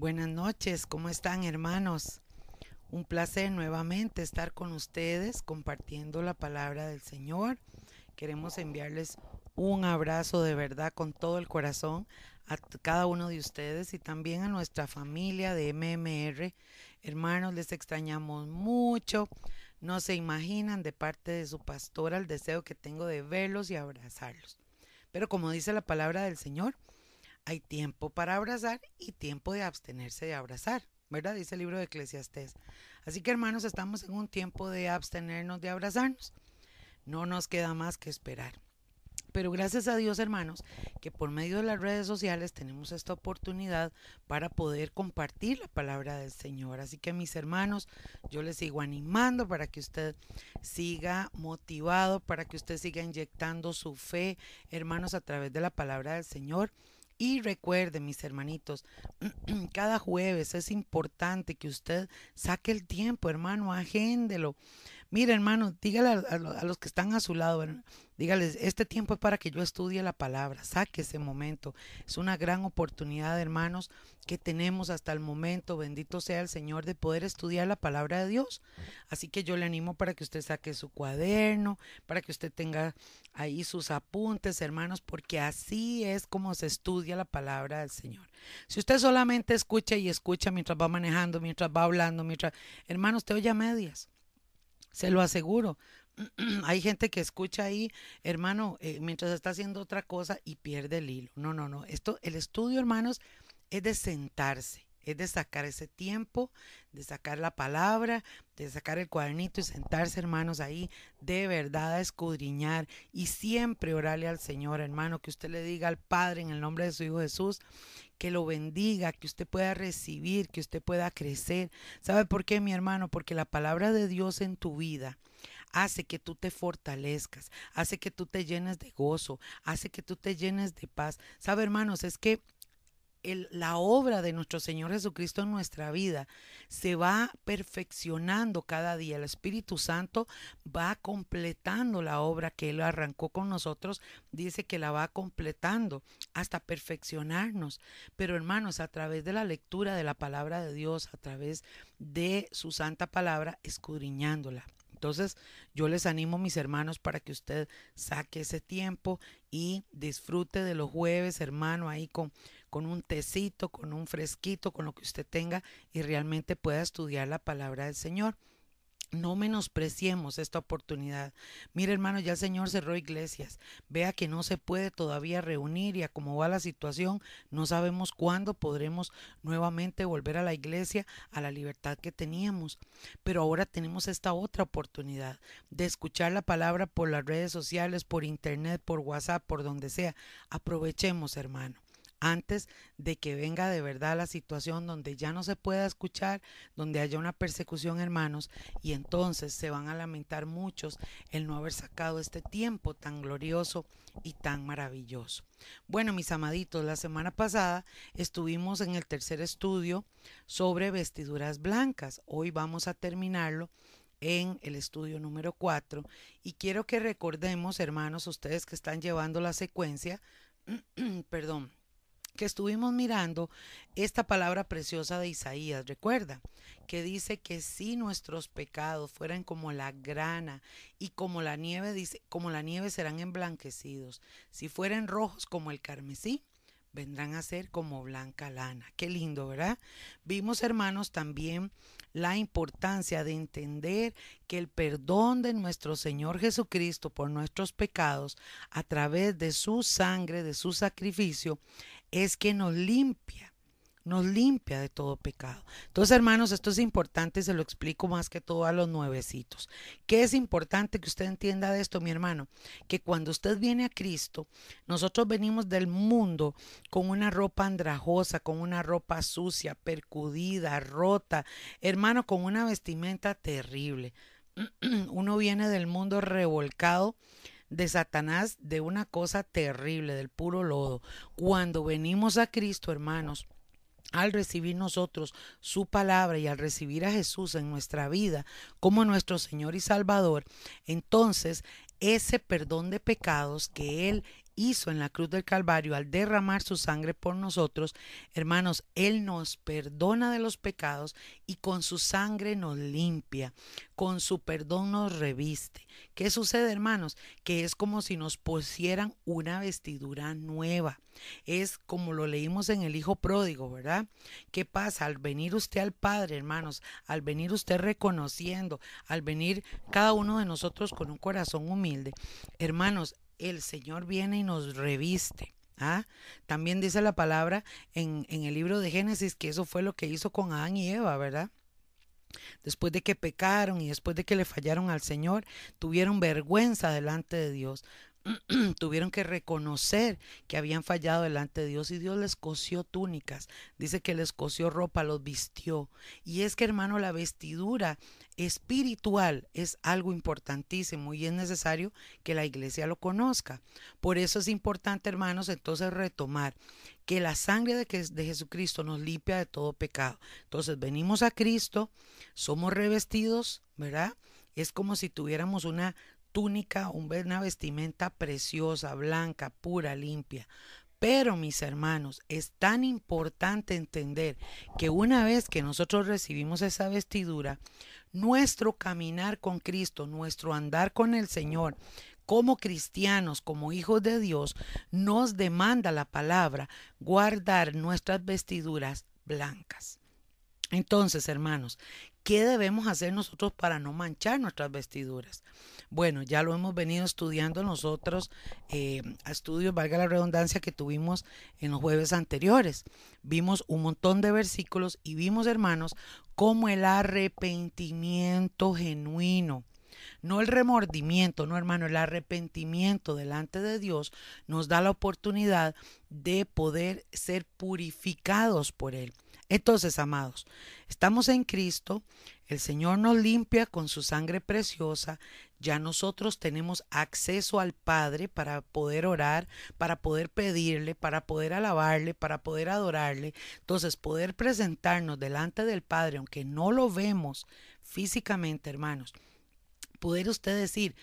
Buenas noches, ¿cómo están hermanos? Un placer nuevamente estar con ustedes compartiendo la palabra del Señor. Queremos enviarles un abrazo de verdad con todo el corazón a cada uno de ustedes y también a nuestra familia de MMR. Hermanos, les extrañamos mucho. No se imaginan de parte de su pastora el deseo que tengo de verlos y abrazarlos. Pero como dice la palabra del Señor, hay tiempo para abrazar y tiempo de abstenerse de abrazar, ¿verdad? Dice el libro de Eclesiastés. Así que hermanos, estamos en un tiempo de abstenernos de abrazarnos. No nos queda más que esperar. Pero gracias a Dios, hermanos, que por medio de las redes sociales tenemos esta oportunidad para poder compartir la palabra del Señor. Así que mis hermanos, yo les sigo animando para que usted siga motivado, para que usted siga inyectando su fe, hermanos, a través de la palabra del Señor. Y recuerde, mis hermanitos, cada jueves es importante que usted saque el tiempo, hermano, agéndelo. Mire, hermano, dígale a, los que están a su lado, dígales, este tiempo es para que yo estudie la palabra, saque ese momento. Es una gran oportunidad, hermanos, que tenemos hasta el momento, bendito sea el Señor, de poder estudiar la palabra de Dios. Así que yo le animo para que usted saque su cuaderno, para que usted tenga ahí sus apuntes, hermanos, porque así es como se estudia la palabra del Señor. Si usted solamente escucha y escucha mientras va manejando, mientras va hablando, mientras, hermanos, usted oye a medias se lo aseguro. Hay gente que escucha ahí, hermano, eh, mientras está haciendo otra cosa y pierde el hilo. No, no, no. Esto, el estudio, hermanos, es de sentarse, es de sacar ese tiempo, de sacar la palabra, de sacar el cuadernito y sentarse, hermanos, ahí de verdad a escudriñar y siempre orarle al Señor, hermano, que usted le diga al Padre en el nombre de su Hijo Jesús que lo bendiga, que usted pueda recibir, que usted pueda crecer. ¿Sabe por qué, mi hermano? Porque la palabra de Dios en tu vida hace que tú te fortalezcas, hace que tú te llenes de gozo, hace que tú te llenes de paz. ¿Sabe, hermanos? Es que la obra de nuestro Señor Jesucristo en nuestra vida se va perfeccionando cada día. El Espíritu Santo va completando la obra que Él arrancó con nosotros. Dice que la va completando hasta perfeccionarnos. Pero hermanos, a través de la lectura de la palabra de Dios, a través de su santa palabra, escudriñándola. Entonces, yo les animo, mis hermanos, para que usted saque ese tiempo y disfrute de los jueves, hermano, ahí con con un tecito, con un fresquito, con lo que usted tenga y realmente pueda estudiar la palabra del Señor. No menospreciemos esta oportunidad. Mire, hermano, ya el Señor cerró iglesias. Vea que no se puede todavía reunir y a va la situación, no sabemos cuándo podremos nuevamente volver a la iglesia, a la libertad que teníamos. Pero ahora tenemos esta otra oportunidad de escuchar la palabra por las redes sociales, por internet, por WhatsApp, por donde sea. Aprovechemos, hermano antes de que venga de verdad la situación donde ya no se pueda escuchar, donde haya una persecución, hermanos, y entonces se van a lamentar muchos el no haber sacado este tiempo tan glorioso y tan maravilloso. Bueno, mis amaditos, la semana pasada estuvimos en el tercer estudio sobre vestiduras blancas. Hoy vamos a terminarlo en el estudio número 4 y quiero que recordemos, hermanos, ustedes que están llevando la secuencia, perdón, que estuvimos mirando esta palabra preciosa de Isaías, recuerda, que dice que si nuestros pecados fueran como la grana y como la nieve, dice, como la nieve serán emblanquecidos, si fueran rojos como el carmesí, vendrán a ser como blanca lana. Qué lindo, ¿verdad? Vimos, hermanos, también la importancia de entender que el perdón de nuestro Señor Jesucristo por nuestros pecados a través de su sangre, de su sacrificio, es que nos limpia, nos limpia de todo pecado. Entonces, hermanos, esto es importante, se lo explico más que todo a los nuevecitos. ¿Qué es importante que usted entienda de esto, mi hermano? Que cuando usted viene a Cristo, nosotros venimos del mundo con una ropa andrajosa, con una ropa sucia, percudida, rota, hermano, con una vestimenta terrible. Uno viene del mundo revolcado de Satanás de una cosa terrible, del puro lodo. Cuando venimos a Cristo, hermanos, al recibir nosotros su palabra y al recibir a Jesús en nuestra vida como nuestro Señor y Salvador, entonces ese perdón de pecados que Él hizo en la cruz del Calvario al derramar su sangre por nosotros, hermanos, Él nos perdona de los pecados y con su sangre nos limpia, con su perdón nos reviste. ¿Qué sucede, hermanos? Que es como si nos pusieran una vestidura nueva. Es como lo leímos en el Hijo Pródigo, ¿verdad? ¿Qué pasa? Al venir usted al Padre, hermanos, al venir usted reconociendo, al venir cada uno de nosotros con un corazón humilde, hermanos, el Señor viene y nos reviste. ¿Ah? También dice la palabra en, en el libro de Génesis que eso fue lo que hizo con Adán y Eva, ¿verdad? Después de que pecaron y después de que le fallaron al Señor, tuvieron vergüenza delante de Dios. tuvieron que reconocer que habían fallado delante de Dios y Dios les cosió túnicas, dice que les cosió ropa, los vistió. Y es que hermano, la vestidura espiritual es algo importantísimo y es necesario que la iglesia lo conozca. Por eso es importante, hermanos, entonces retomar que la sangre de, de Jesucristo nos limpia de todo pecado. Entonces venimos a Cristo, somos revestidos, ¿verdad? Es como si tuviéramos una túnica, una vestimenta preciosa, blanca, pura, limpia. Pero mis hermanos, es tan importante entender que una vez que nosotros recibimos esa vestidura, nuestro caminar con Cristo, nuestro andar con el Señor, como cristianos, como hijos de Dios, nos demanda la palabra guardar nuestras vestiduras blancas. Entonces, hermanos, ¿qué debemos hacer nosotros para no manchar nuestras vestiduras? Bueno, ya lo hemos venido estudiando nosotros, eh, a estudios, valga la redundancia, que tuvimos en los jueves anteriores. Vimos un montón de versículos y vimos, hermanos, cómo el arrepentimiento genuino, no el remordimiento, no hermano, el arrepentimiento delante de Dios nos da la oportunidad de poder ser purificados por Él. Entonces, amados, estamos en Cristo, el Señor nos limpia con su sangre preciosa, ya nosotros tenemos acceso al Padre para poder orar, para poder pedirle, para poder alabarle, para poder adorarle. Entonces, poder presentarnos delante del Padre, aunque no lo vemos físicamente, hermanos, poder usted decir,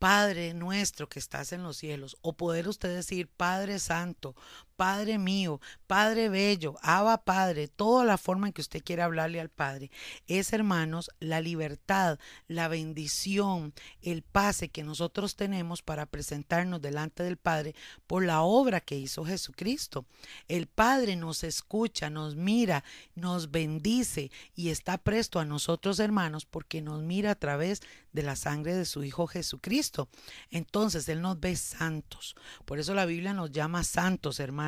Padre nuestro que estás en los cielos, o poder usted decir, Padre Santo, Padre mío, Padre bello, Abba Padre, toda la forma en que usted quiera hablarle al Padre, es hermanos la libertad, la bendición, el pase que nosotros tenemos para presentarnos delante del Padre por la obra que hizo Jesucristo. El Padre nos escucha, nos mira, nos bendice y está presto a nosotros hermanos porque nos mira a través de la sangre de su Hijo Jesucristo. Entonces Él nos ve santos. Por eso la Biblia nos llama santos, hermanos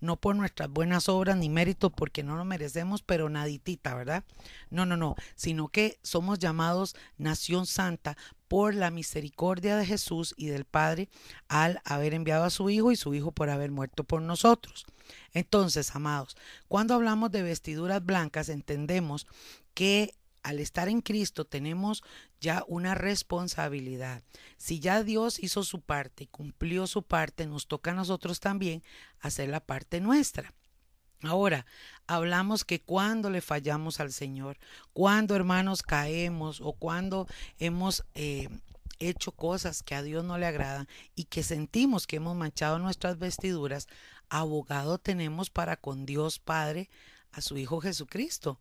no por nuestras buenas obras ni méritos, porque no lo merecemos, pero naditita, ¿verdad? No, no, no, sino que somos llamados nación santa por la misericordia de Jesús y del Padre al haber enviado a su Hijo y su Hijo por haber muerto por nosotros. Entonces, amados, cuando hablamos de vestiduras blancas, entendemos que al estar en Cristo tenemos ya una responsabilidad. Si ya Dios hizo su parte y cumplió su parte, nos toca a nosotros también hacer la parte nuestra. Ahora, hablamos que cuando le fallamos al Señor, cuando hermanos caemos o cuando hemos eh, hecho cosas que a Dios no le agradan y que sentimos que hemos manchado nuestras vestiduras, abogado tenemos para con Dios Padre a su Hijo Jesucristo.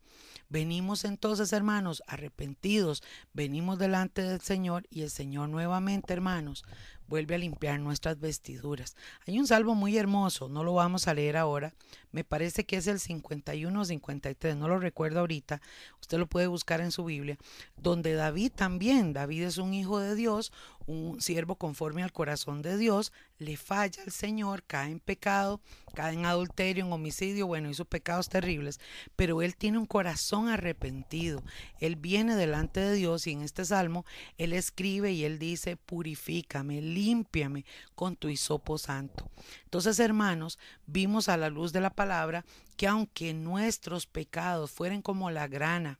Venimos entonces, hermanos, arrepentidos, venimos delante del Señor y el Señor nuevamente, hermanos, vuelve a limpiar nuestras vestiduras. Hay un salvo muy hermoso, no lo vamos a leer ahora, me parece que es el 51 o 53, no lo recuerdo ahorita, usted lo puede buscar en su Biblia, donde David también, David es un hijo de Dios, un siervo conforme al corazón de Dios, le falla al Señor, cae en pecado, cae en adulterio, en homicidio, bueno, hizo pecados terribles, pero él tiene un corazón arrepentido, él viene delante de Dios y en este salmo él escribe y él dice, purifícame, límpiame con tu hisopo santo. Entonces, hermanos, vimos a la luz de la palabra que aunque nuestros pecados fueren como la grana,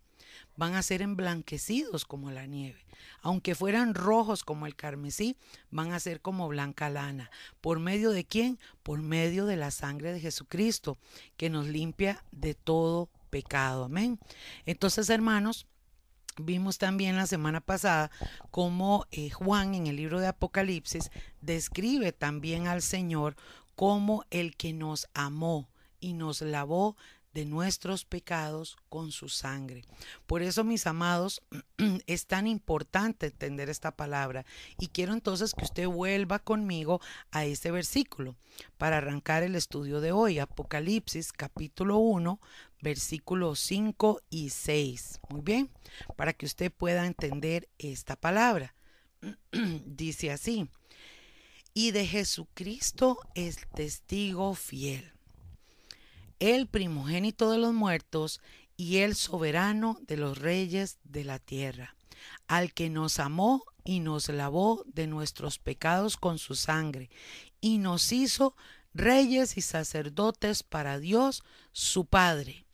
van a ser emblanquecidos como la nieve. Aunque fueran rojos como el carmesí, van a ser como blanca lana. ¿Por medio de quién? Por medio de la sangre de Jesucristo, que nos limpia de todo pecado. Amén. Entonces, hermanos, Vimos también la semana pasada cómo eh, Juan en el libro de Apocalipsis describe también al Señor como el que nos amó y nos lavó de nuestros pecados con su sangre. Por eso, mis amados, es tan importante entender esta palabra y quiero entonces que usted vuelva conmigo a este versículo para arrancar el estudio de hoy, Apocalipsis capítulo 1, versículos 5 y 6. Muy bien, para que usted pueda entender esta palabra. Dice así, y de Jesucristo es testigo fiel el primogénito de los muertos y el soberano de los reyes de la tierra, al que nos amó y nos lavó de nuestros pecados con su sangre, y nos hizo reyes y sacerdotes para Dios su Padre.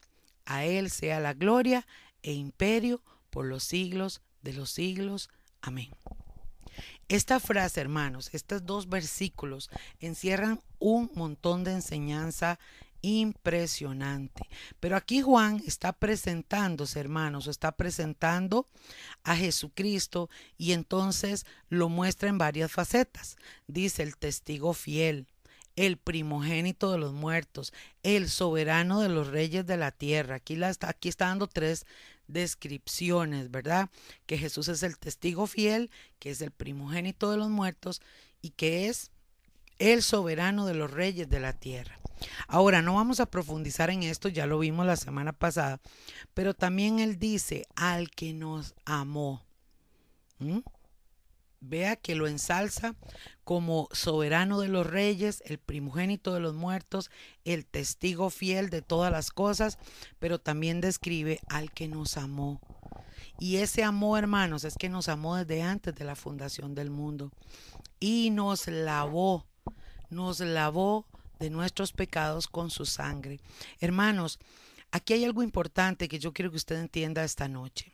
A Él sea la gloria e imperio por los siglos de los siglos. Amén. Esta frase, hermanos, estos dos versículos encierran un montón de enseñanza impresionante. Pero aquí Juan está presentándose, hermanos, está presentando a Jesucristo y entonces lo muestra en varias facetas. Dice el testigo fiel, el primogénito de los muertos, el soberano de los reyes de la tierra. Aquí, está, aquí está dando tres descripciones, ¿verdad? Que Jesús es el testigo fiel, que es el primogénito de los muertos y que es el soberano de los reyes de la tierra. Ahora, no vamos a profundizar en esto, ya lo vimos la semana pasada, pero también él dice, al que nos amó. Vea que lo ensalza como soberano de los reyes, el primogénito de los muertos, el testigo fiel de todas las cosas, pero también describe al que nos amó. Y ese amor, hermanos, es que nos amó desde antes de la fundación del mundo y nos lavó, nos lavó de nuestros pecados con su sangre. Hermanos, aquí hay algo importante que yo quiero que usted entienda esta noche.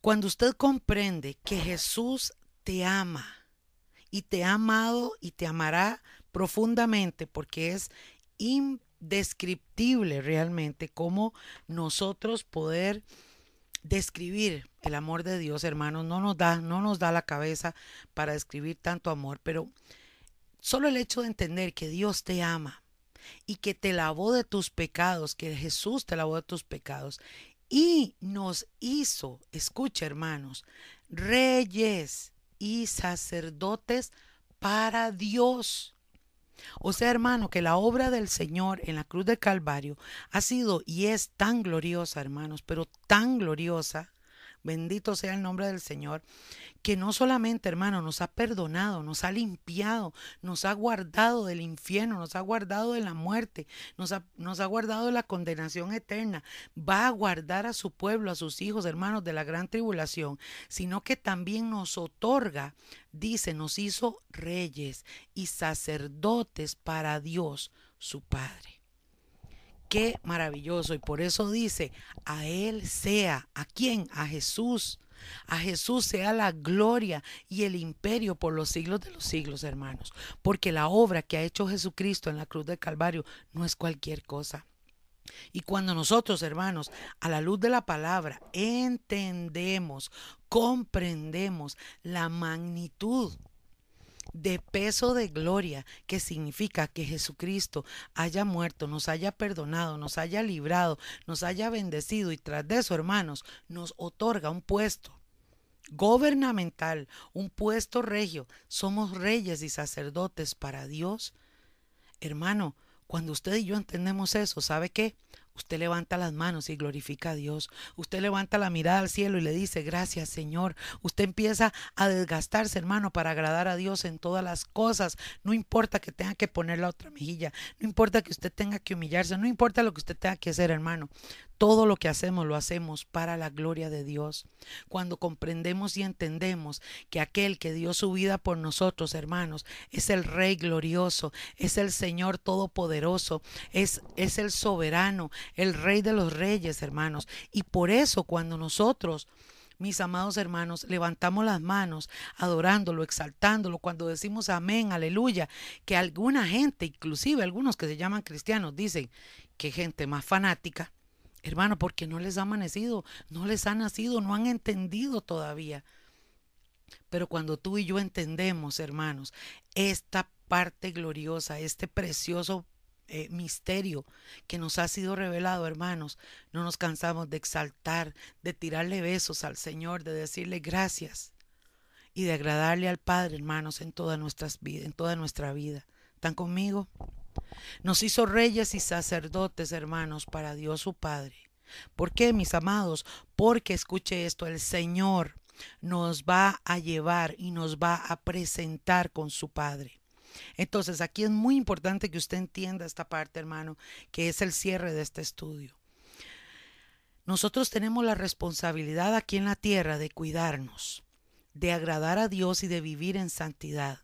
Cuando usted comprende que Jesús te ama y te ha amado y te amará profundamente porque es indescriptible realmente cómo nosotros poder describir el amor de Dios, hermanos, no nos da, no nos da la cabeza para describir tanto amor, pero Solo el hecho de entender que Dios te ama y que te lavó de tus pecados, que Jesús te lavó de tus pecados y nos hizo, escucha hermanos, reyes y sacerdotes para Dios. O sea, hermano, que la obra del Señor en la cruz de Calvario ha sido y es tan gloriosa, hermanos, pero tan gloriosa, bendito sea el nombre del Señor, que no solamente, hermano, nos ha perdonado, nos ha limpiado, nos ha guardado del infierno, nos ha guardado de la muerte, nos ha, nos ha guardado de la condenación eterna, va a guardar a su pueblo, a sus hijos, hermanos, de la gran tribulación, sino que también nos otorga, dice, nos hizo reyes y sacerdotes para Dios, su Padre. Qué maravilloso. Y por eso dice, a Él sea, ¿a quién? A Jesús a Jesús sea la gloria y el imperio por los siglos de los siglos, hermanos, porque la obra que ha hecho Jesucristo en la cruz del Calvario no es cualquier cosa. Y cuando nosotros, hermanos, a la luz de la palabra, entendemos, comprendemos la magnitud de peso de gloria, que significa que Jesucristo haya muerto, nos haya perdonado, nos haya librado, nos haya bendecido y tras de eso, hermanos, nos otorga un puesto gubernamental, un puesto regio. Somos reyes y sacerdotes para Dios. Hermano, cuando usted y yo entendemos eso, ¿sabe qué? Usted levanta las manos y glorifica a Dios. Usted levanta la mirada al cielo y le dice, gracias Señor. Usted empieza a desgastarse, hermano, para agradar a Dios en todas las cosas. No importa que tenga que poner la otra mejilla. No importa que usted tenga que humillarse. No importa lo que usted tenga que hacer, hermano. Todo lo que hacemos lo hacemos para la gloria de Dios. Cuando comprendemos y entendemos que aquel que dio su vida por nosotros, hermanos, es el Rey glorioso, es el Señor todopoderoso, es, es el soberano, el Rey de los reyes, hermanos. Y por eso cuando nosotros mis amados hermanos, levantamos las manos adorándolo, exaltándolo, cuando decimos amén, aleluya, que alguna gente, inclusive algunos que se llaman cristianos, dicen que gente más fanática, Hermano, porque no les ha amanecido, no les ha nacido, no han entendido todavía. Pero cuando tú y yo entendemos, hermanos, esta parte gloriosa, este precioso eh, misterio que nos ha sido revelado, hermanos, no nos cansamos de exaltar, de tirarle besos al Señor, de decirle gracias y de agradarle al Padre, hermanos, en todas nuestras vidas, en toda nuestra vida. ¿Están conmigo? Nos hizo reyes y sacerdotes, hermanos, para Dios su Padre. ¿Por qué, mis amados? Porque escuche esto, el Señor nos va a llevar y nos va a presentar con su Padre. Entonces, aquí es muy importante que usted entienda esta parte, hermano, que es el cierre de este estudio. Nosotros tenemos la responsabilidad aquí en la tierra de cuidarnos, de agradar a Dios y de vivir en santidad,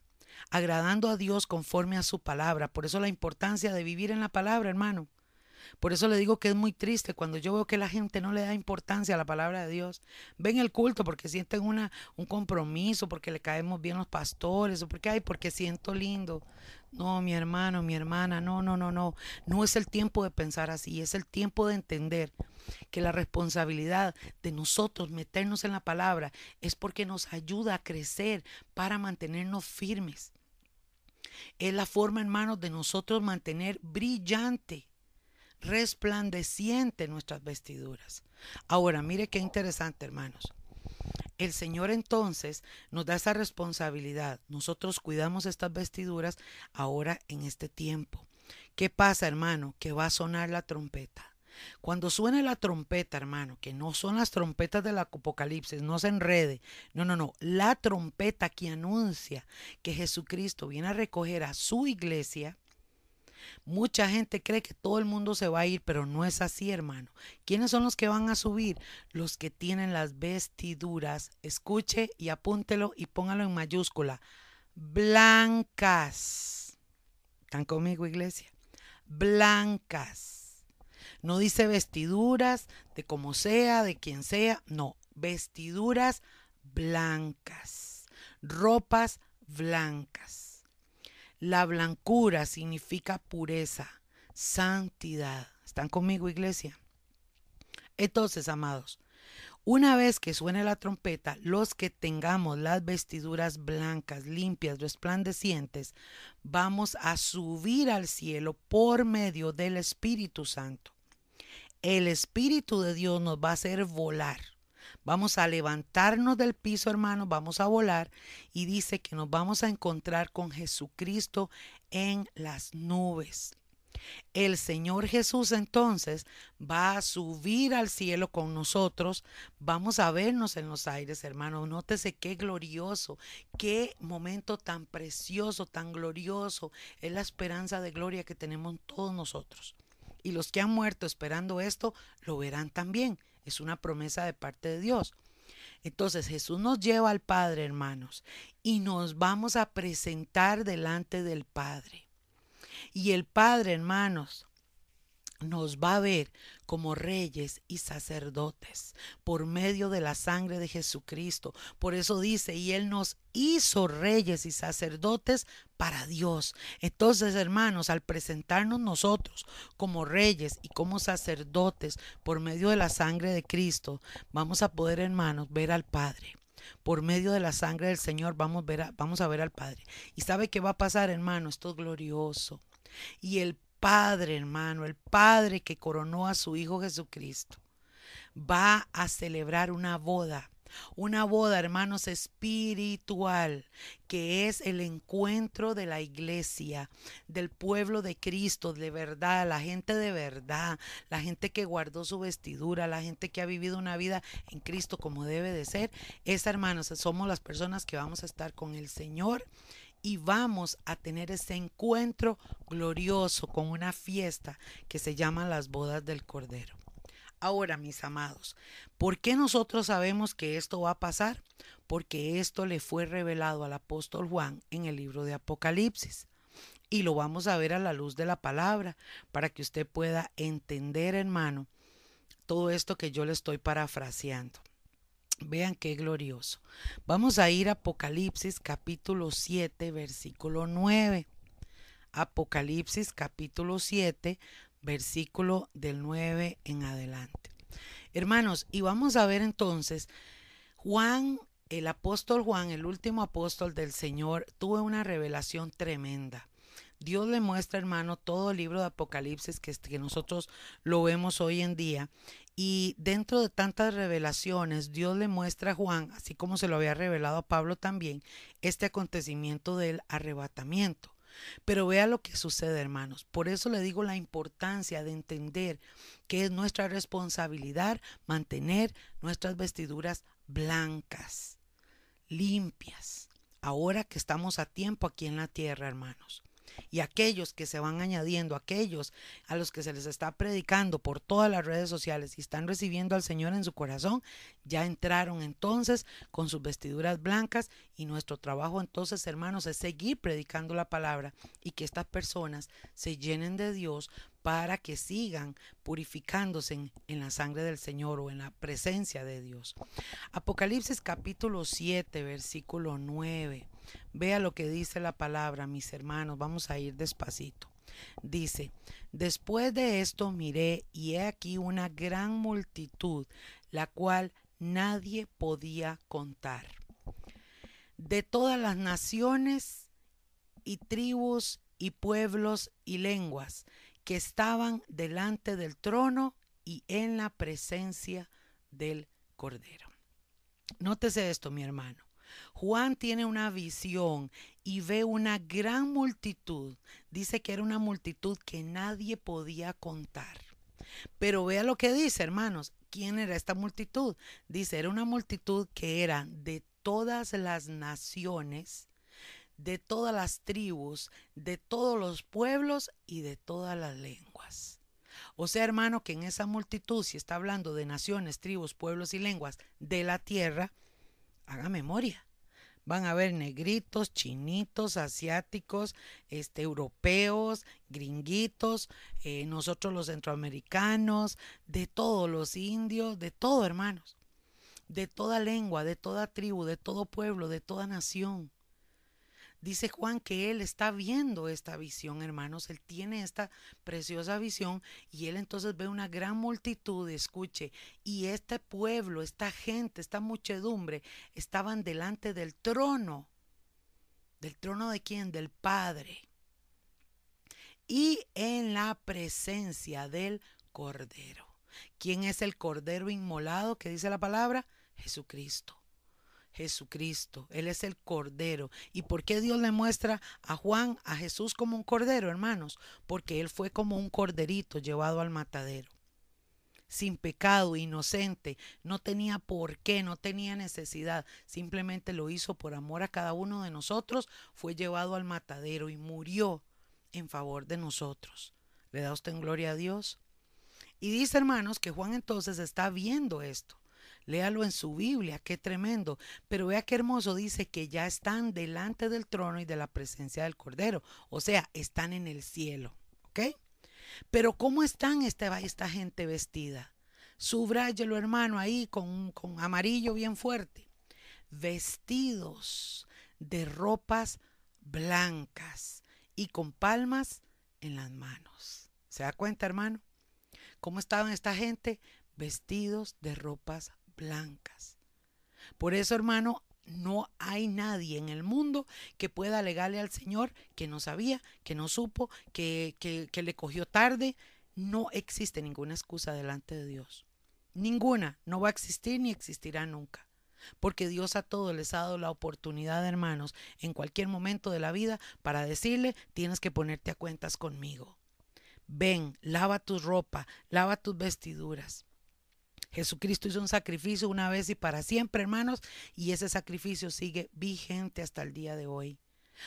agradando a Dios conforme a su palabra. Por eso la importancia de vivir en la palabra, hermano. Por eso le digo que es muy triste cuando yo veo que la gente no le da importancia a la palabra de Dios. Ven el culto porque sienten una, un compromiso, porque le caemos bien los pastores, o porque, ay, porque siento lindo. No, mi hermano, mi hermana, no, no, no, no. No es el tiempo de pensar así, es el tiempo de entender que la responsabilidad de nosotros meternos en la palabra es porque nos ayuda a crecer para mantenernos firmes. Es la forma, hermanos, de nosotros mantener brillante resplandeciente nuestras vestiduras. Ahora, mire qué interesante, hermanos. El Señor entonces nos da esa responsabilidad. Nosotros cuidamos estas vestiduras ahora en este tiempo. ¿Qué pasa, hermano? Que va a sonar la trompeta. Cuando suene la trompeta, hermano, que no son las trompetas del Apocalipsis, no se enrede. No, no, no. La trompeta que anuncia que Jesucristo viene a recoger a su iglesia Mucha gente cree que todo el mundo se va a ir, pero no es así, hermano. ¿Quiénes son los que van a subir? Los que tienen las vestiduras. Escuche y apúntelo y póngalo en mayúscula. Blancas. ¿Están conmigo, iglesia? Blancas. No dice vestiduras de como sea, de quien sea. No, vestiduras blancas. Ropas blancas. La blancura significa pureza, santidad. ¿Están conmigo, iglesia? Entonces, amados, una vez que suene la trompeta, los que tengamos las vestiduras blancas, limpias, resplandecientes, vamos a subir al cielo por medio del Espíritu Santo. El Espíritu de Dios nos va a hacer volar. Vamos a levantarnos del piso, hermanos, vamos a volar y dice que nos vamos a encontrar con Jesucristo en las nubes. El Señor Jesús entonces va a subir al cielo con nosotros. Vamos a vernos en los aires, hermanos. Nótese qué glorioso, qué momento tan precioso, tan glorioso. Es la esperanza de gloria que tenemos todos nosotros. Y los que han muerto esperando esto lo verán también. Es una promesa de parte de Dios. Entonces Jesús nos lleva al Padre, hermanos, y nos vamos a presentar delante del Padre. Y el Padre, hermanos, nos va a ver como reyes y sacerdotes por medio de la sangre de Jesucristo. Por eso dice, y Él nos hizo reyes y sacerdotes para Dios. Entonces, hermanos, al presentarnos nosotros como reyes y como sacerdotes por medio de la sangre de Cristo, vamos a poder, hermanos, ver al Padre por medio de la sangre del Señor vamos, ver a, vamos a ver al Padre. ¿Y sabe qué va a pasar, hermano? Esto es glorioso. Y el Padre, hermano, el Padre que coronó a su Hijo Jesucristo, va a celebrar una boda. Una boda, hermanos, espiritual, que es el encuentro de la iglesia, del pueblo de Cristo, de verdad, la gente de verdad, la gente que guardó su vestidura, la gente que ha vivido una vida en Cristo como debe de ser. Esa, hermanos, somos las personas que vamos a estar con el Señor y vamos a tener ese encuentro glorioso con una fiesta que se llama las bodas del Cordero. Ahora, mis amados, ¿por qué nosotros sabemos que esto va a pasar? Porque esto le fue revelado al apóstol Juan en el libro de Apocalipsis. Y lo vamos a ver a la luz de la palabra para que usted pueda entender, hermano, todo esto que yo le estoy parafraseando. Vean qué glorioso. Vamos a ir a Apocalipsis capítulo 7, versículo 9. Apocalipsis capítulo 7, versículo del 9 en adelante. Hermanos, y vamos a ver entonces, Juan, el apóstol Juan, el último apóstol del Señor, tuvo una revelación tremenda. Dios le muestra, hermano, todo el libro de Apocalipsis que, que nosotros lo vemos hoy en día. Y dentro de tantas revelaciones, Dios le muestra a Juan, así como se lo había revelado a Pablo también, este acontecimiento del arrebatamiento. Pero vea lo que sucede, hermanos. Por eso le digo la importancia de entender que es nuestra responsabilidad mantener nuestras vestiduras blancas, limpias, ahora que estamos a tiempo aquí en la tierra, hermanos y aquellos que se van añadiendo, aquellos a los que se les está predicando por todas las redes sociales y están recibiendo al Señor en su corazón, ya entraron entonces con sus vestiduras blancas y nuestro trabajo entonces, hermanos, es seguir predicando la palabra y que estas personas se llenen de Dios para que sigan purificándose en, la sangre del Señor o en la presencia de Dios. Apocalipsis capítulo 7, versículo 9. Vea lo que dice la palabra, mis hermanos. Vamos a ir despacito. Dice, después de esto miré y he aquí una gran multitud, la cual nadie podía contar. De todas las naciones y tribus y pueblos y lenguas que estaban delante del trono y en la presencia del Cordero. Nótese esto, mi hermano. Juan tiene una visión y ve una gran multitud. Dice que era una multitud que nadie podía contar. Pero vea lo que dice, hermanos. ¿Quién era esta multitud? Dice, era una multitud que era de todas las naciones, de todas las tribus, de todos los pueblos y de todas las lenguas. O sea, hermano, que en esa multitud, si está hablando de naciones, tribus, pueblos y lenguas de la tierra, haga memoria. Van a ver negritos, chinitos, asiáticos, este, europeos, gringuitos, eh, nosotros los centroamericanos, de todos los indios, de todo, hermanos. De toda lengua, de toda tribu, de todo pueblo, de toda nación. Dice Juan que él está viendo esta visión, hermanos. Él tiene esta preciosa visión y él entonces ve una gran multitud, escuche, y este pueblo, esta gente, esta muchedumbre estaban delante del trono. ¿Del trono de quién? Del Padre. Y en la presencia del Cordero. ¿Quién es el Cordero inmolado que dice la palabra? Jesucristo. Jesucristo. Él es el Cordero. ¿Y por qué Dios le muestra a Juan, a Jesús como un Cordero, hermanos? Porque Él fue como un corderito llevado al matadero. Sin pecado, inocente, no tenía por qué, no tenía necesidad, simplemente lo hizo por amor a cada uno de nosotros, fue llevado al matadero y murió en favor de nosotros. ¿Le da usted en gloria a Dios? Y dice, hermanos, que Juan entonces está viendo esto. Léalo en su Biblia, qué tremendo. Pero vea qué hermoso, dice que ya están delante del trono y de la presencia del Cordero. O sea, están en el cielo. ¿Ok? Pero ¿cómo están esta, esta gente vestida? Subráyelo, hermano, ahí con, con amarillo bien fuerte. Vestidos de ropas blancas y con palmas en las manos. ¿Se da cuenta, hermano? ¿Cómo estaban esta gente? Vestidos de ropas blancas. Por eso, hermano, no hay nadie en el mundo que pueda alegarle al Señor que no sabía, que no supo, que, que, que le cogió tarde. No existe ninguna excusa delante de Dios. Ninguna. No va a existir ni existirá nunca. Porque Dios a todos les ha dado la oportunidad, hermanos, en cualquier momento de la vida para decirle, tienes que ponerte a cuentas conmigo. Ven, lava tu ropa, lava tus vestiduras. Jesucristo hizo un sacrificio una vez y para siempre, hermanos, y ese sacrificio sigue vigente hasta el día de hoy.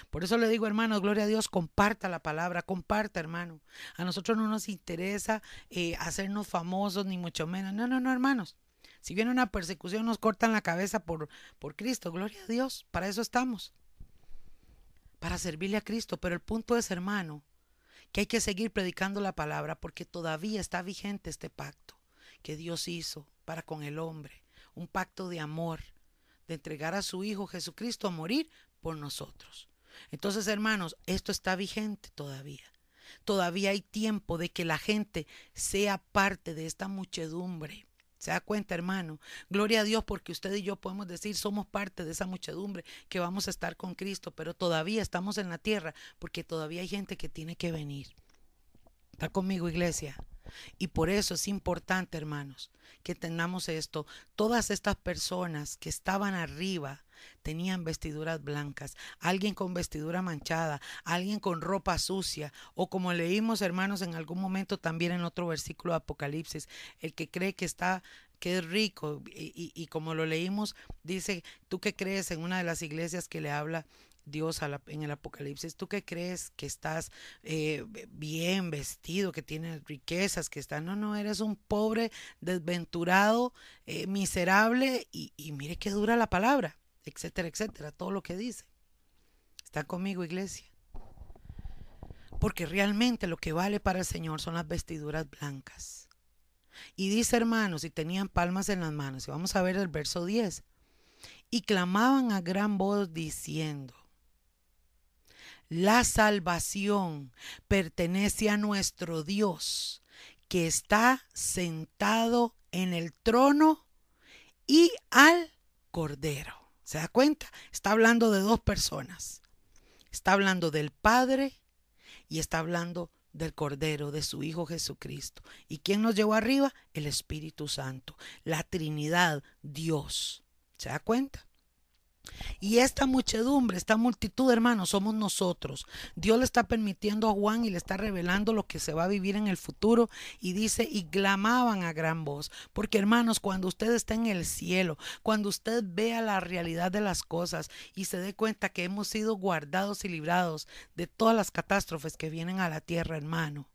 Por eso le digo, hermanos, gloria a Dios, comparta la palabra, comparta, hermano. A nosotros no nos interesa eh, hacernos famosos, ni mucho menos. No, no, no, hermanos. Si viene una persecución, nos cortan la cabeza por, por Cristo. Gloria a Dios, para eso estamos. Para servirle a Cristo. Pero el punto es, hermano, que hay que seguir predicando la palabra porque todavía está vigente este pacto que Dios hizo para con el hombre, un pacto de amor, de entregar a su Hijo Jesucristo a morir por nosotros. Entonces, hermanos, esto está vigente todavía. Todavía hay tiempo de que la gente sea parte de esta muchedumbre. ¿Se da cuenta, hermano? Gloria a Dios porque usted y yo podemos decir somos parte de esa muchedumbre que vamos a estar con Cristo, pero todavía estamos en la tierra porque todavía hay gente que tiene que venir. ¿Está conmigo, iglesia? Y por eso es importante, hermanos, que tengamos esto. Todas estas personas que estaban arriba tenían vestiduras blancas, alguien con vestidura manchada, alguien con ropa sucia, o como leímos, hermanos, en algún momento también en otro versículo de Apocalipsis, el que cree que está que es rico y, y como lo leímos, dice, tú que crees en una de las iglesias que le habla Dios en el Apocalipsis, ¿tú qué crees que estás eh, bien vestido, que tienes riquezas, que estás... No, no, eres un pobre, desventurado, eh, miserable y, y mire qué dura la palabra, etcétera, etcétera, todo lo que dice. ¿Está conmigo, iglesia? Porque realmente lo que vale para el Señor son las vestiduras blancas. Y dice, hermanos, y tenían palmas en las manos. Y vamos a ver el verso 10. Y clamaban a gran voz diciendo, la salvación pertenece a nuestro Dios, que está sentado en el trono y al Cordero. ¿Se da cuenta? Está hablando de dos personas. Está hablando del Padre y está hablando del Cordero, de su Hijo Jesucristo. ¿Y quién nos llevó arriba? El Espíritu Santo, la Trinidad, Dios. ¿Se da cuenta? Y esta muchedumbre, esta multitud, hermanos, somos nosotros. Dios le está permitiendo a Juan y le está revelando lo que se va a vivir en el futuro. Y dice, y clamaban a gran voz. Porque, hermanos, cuando usted está en el cielo, cuando usted vea la realidad de las cosas y se dé cuenta que hemos sido guardados y librados de todas las catástrofes que vienen a la tierra, hermano,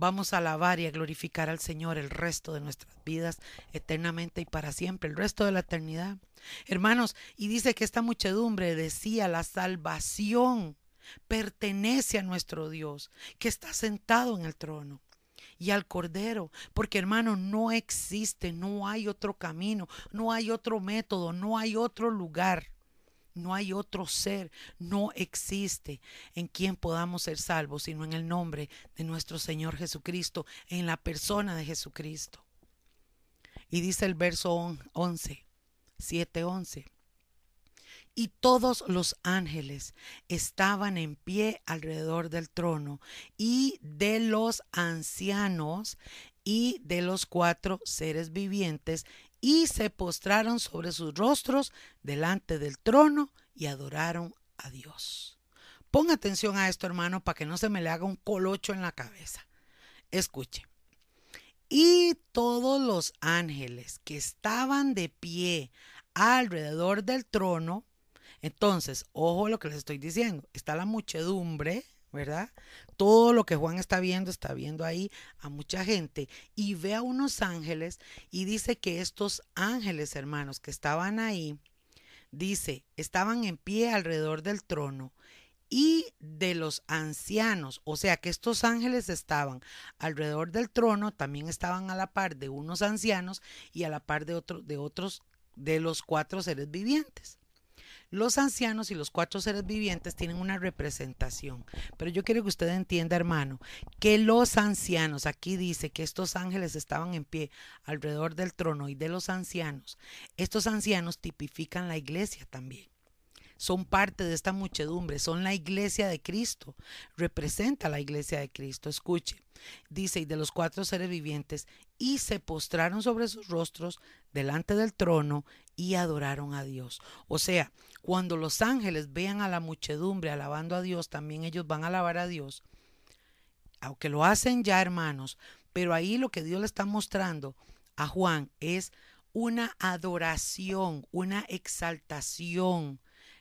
vamos a alabar y a glorificar al Señor el resto de nuestras vidas eternamente y para siempre, el resto de la eternidad. Hermanos, y dice que esta muchedumbre decía, la salvación pertenece a nuestro Dios, que está sentado en el trono y al Cordero, porque hermano, no existe, no hay otro camino, no hay otro método, no hay otro lugar no hay otro ser, no existe en quien podamos ser salvos, sino en el nombre de nuestro Señor Jesucristo, en la persona de Jesucristo. Y dice el verso 11, 7, 11. Y todos los ángeles estaban en pie alrededor del trono y de los ancianos y de los cuatro seres vivientes y se postraron sobre sus rostros delante del trono y adoraron a Dios. Ponga atención a esto, hermano, para que no se me le haga un colocho en la cabeza. Escuche. Y todos los ángeles que estaban de pie alrededor del trono, entonces, ojo lo que les estoy diciendo, está la muchedumbre, ¿verdad? Todo lo que Juan está viendo, está viendo ahí a mucha gente y ve a unos ángeles y dice que estos ángeles, hermanos, que estaban ahí, dice, estaban en pie alrededor del trono y de los ancianos, o sea que estos ángeles estaban alrededor del trono, también estaban a la par de unos ancianos y a la par de, otro, de otros de los cuatro seres vivientes. Los ancianos y los cuatro seres vivientes tienen una representación, pero yo quiero que usted entienda, hermano, que los ancianos, aquí dice que estos ángeles estaban en pie alrededor del trono y de los ancianos, estos ancianos tipifican la iglesia también son parte de esta muchedumbre, son la iglesia de Cristo, representa la iglesia de Cristo. Escuche, dice, y de los cuatro seres vivientes, y se postraron sobre sus rostros delante del trono y adoraron a Dios. O sea, cuando los ángeles vean a la muchedumbre alabando a Dios, también ellos van a alabar a Dios. Aunque lo hacen ya, hermanos, pero ahí lo que Dios le está mostrando a Juan es una adoración, una exaltación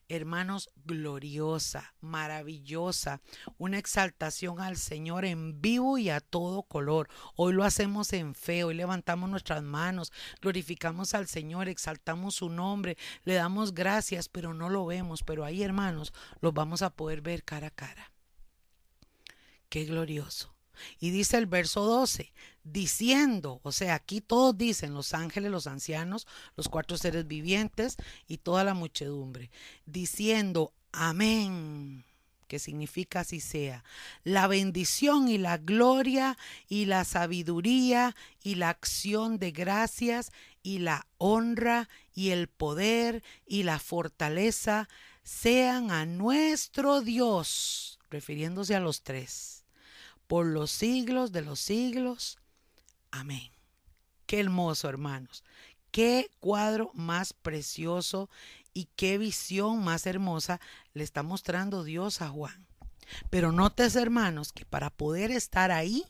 hermanos, gloriosa, maravillosa, una exaltación al Señor en vivo y a todo color. Hoy lo hacemos en fe, hoy levantamos nuestras manos, glorificamos al Señor, exaltamos su nombre, le damos gracias, pero no lo vemos, pero ahí, hermanos, los vamos a poder ver cara a cara. Qué glorioso. Y dice el verso 12, diciendo, o sea, aquí todos dicen, los ángeles, los ancianos, los cuatro seres vivientes y toda la muchedumbre, diciendo, amén. que significa así sea, la bendición y la gloria y la sabiduría y la acción de gracias y la honra y el poder y la fortaleza sean a nuestro Dios, refiriéndose a los tres, por los siglos de los siglos. Amén. Qué hermoso, hermanos. Qué cuadro más precioso y qué visión más hermosa le está mostrando Dios a Juan. Pero notes, hermanos, que para poder estar ahí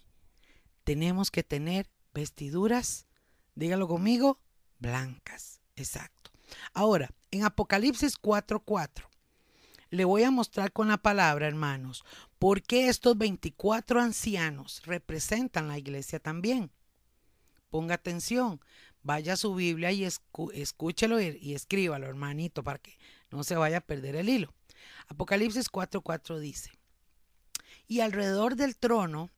tenemos que tener vestiduras, dígalo conmigo, blancas. Exacto. Ahora, en Apocalipsis 4:4, le voy a mostrar con la palabra, hermanos, por qué estos 24 ancianos representan la iglesia también. Ponga atención, vaya a su Biblia y escúchelo y, escríbalo, hermanito, para que no se vaya a perder el hilo. Apocalipsis 4:4 dice, y alrededor del trono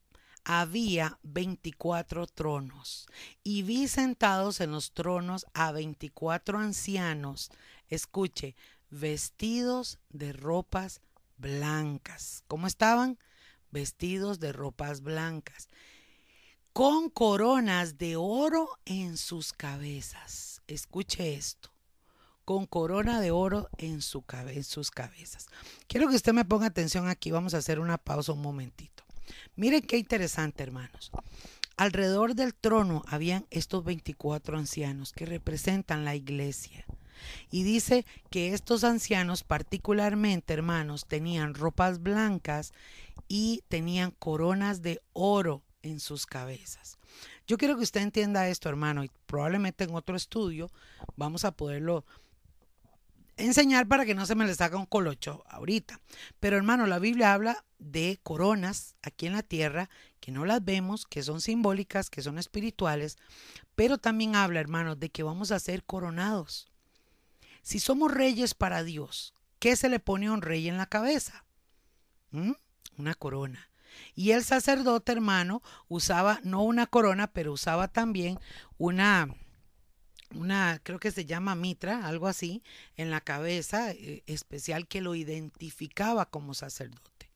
había 24 tronos, y vi sentados en los tronos a 24 ancianos, escuche, vestidos de ropas blancas. ¿Cómo estaban? Vestidos de ropas blancas con coronas de oro en sus cabezas. Escuche esto. Con corona de oro en, su en sus cabezas. Quiero que usted me ponga atención aquí. Vamos a hacer una pausa un momentito. Miren qué interesante, hermanos. Alrededor del trono habían estos 24 ancianos que representan la iglesia. Y dice que estos ancianos particularmente, hermanos, tenían ropas blancas y tenían coronas de oro en sus cabezas. Yo quiero que usted entienda esto, hermano, y probablemente en otro estudio vamos a poderlo enseñar para que no se me le saca un colocho ahorita. Pero hermano, la Biblia habla de coronas aquí en la tierra que no las vemos, que son simbólicas, que son espirituales, pero también habla, hermano, de que vamos a ser coronados. Si somos reyes para Dios, ¿qué se le pone a un rey en la cabeza? ¿Mm? Una corona. Y el sacerdote hermano usaba no una corona, pero usaba también una, una, creo que se llama mitra, algo así, en la cabeza eh, especial que lo identificaba como sacerdote.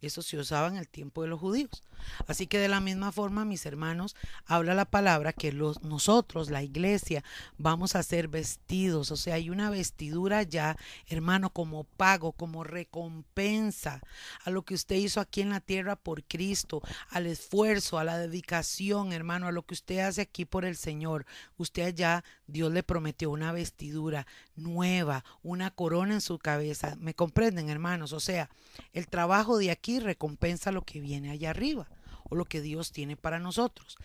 Eso se usaba en el tiempo de los judíos. Así que de la misma forma, mis hermanos, habla la palabra que los, nosotros, la iglesia, vamos a ser vestidos. O sea, hay una vestidura ya, hermano, como pago, como recompensa a lo que usted hizo aquí en la tierra por Cristo, al esfuerzo, a la dedicación, hermano, a lo que usted hace aquí por el Señor. Usted allá, Dios le prometió una vestidura nueva, una corona en su cabeza. ¿Me comprenden, hermanos? O sea, el trabajo de aquí recompensa lo que viene allá arriba o lo que Dios tiene para nosotros.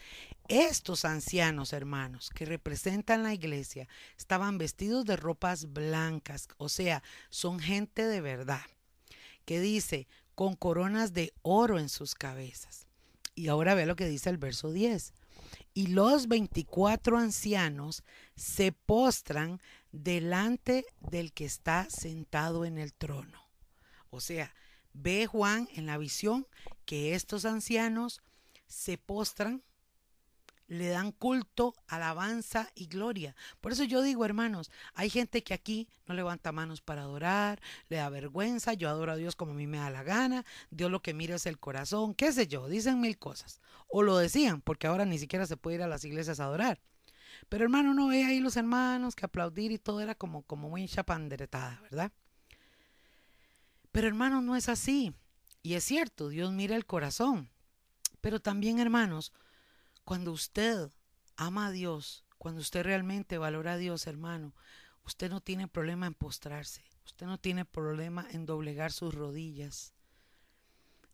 Estos ancianos hermanos que representan la iglesia estaban vestidos de ropas blancas, o sea, son gente de verdad, que dice, con coronas de oro en sus cabezas. Y ahora ve lo que dice el verso 10. Y los 24 ancianos se postran delante del que está sentado en el trono. O sea, Ve Juan en la visión que estos ancianos se postran, le dan culto, alabanza y gloria. Por eso yo digo, hermanos, hay gente que aquí no levanta manos para adorar, le da vergüenza, yo adoro a Dios como a mí me da la gana, Dios lo que mira es el corazón, qué sé yo, dicen mil cosas. O lo decían, porque ahora ni siquiera se puede ir a las iglesias a adorar. Pero hermano, no ve ahí los hermanos que aplaudir y todo era como, como muy chapanderetada, ¿verdad? Pero hermanos, no es así. Y es cierto, Dios mira el corazón. Pero también, hermanos, cuando usted ama a Dios, cuando usted realmente valora a Dios, hermano, usted no tiene problema en postrarse. Usted no tiene problema en doblegar sus rodillas.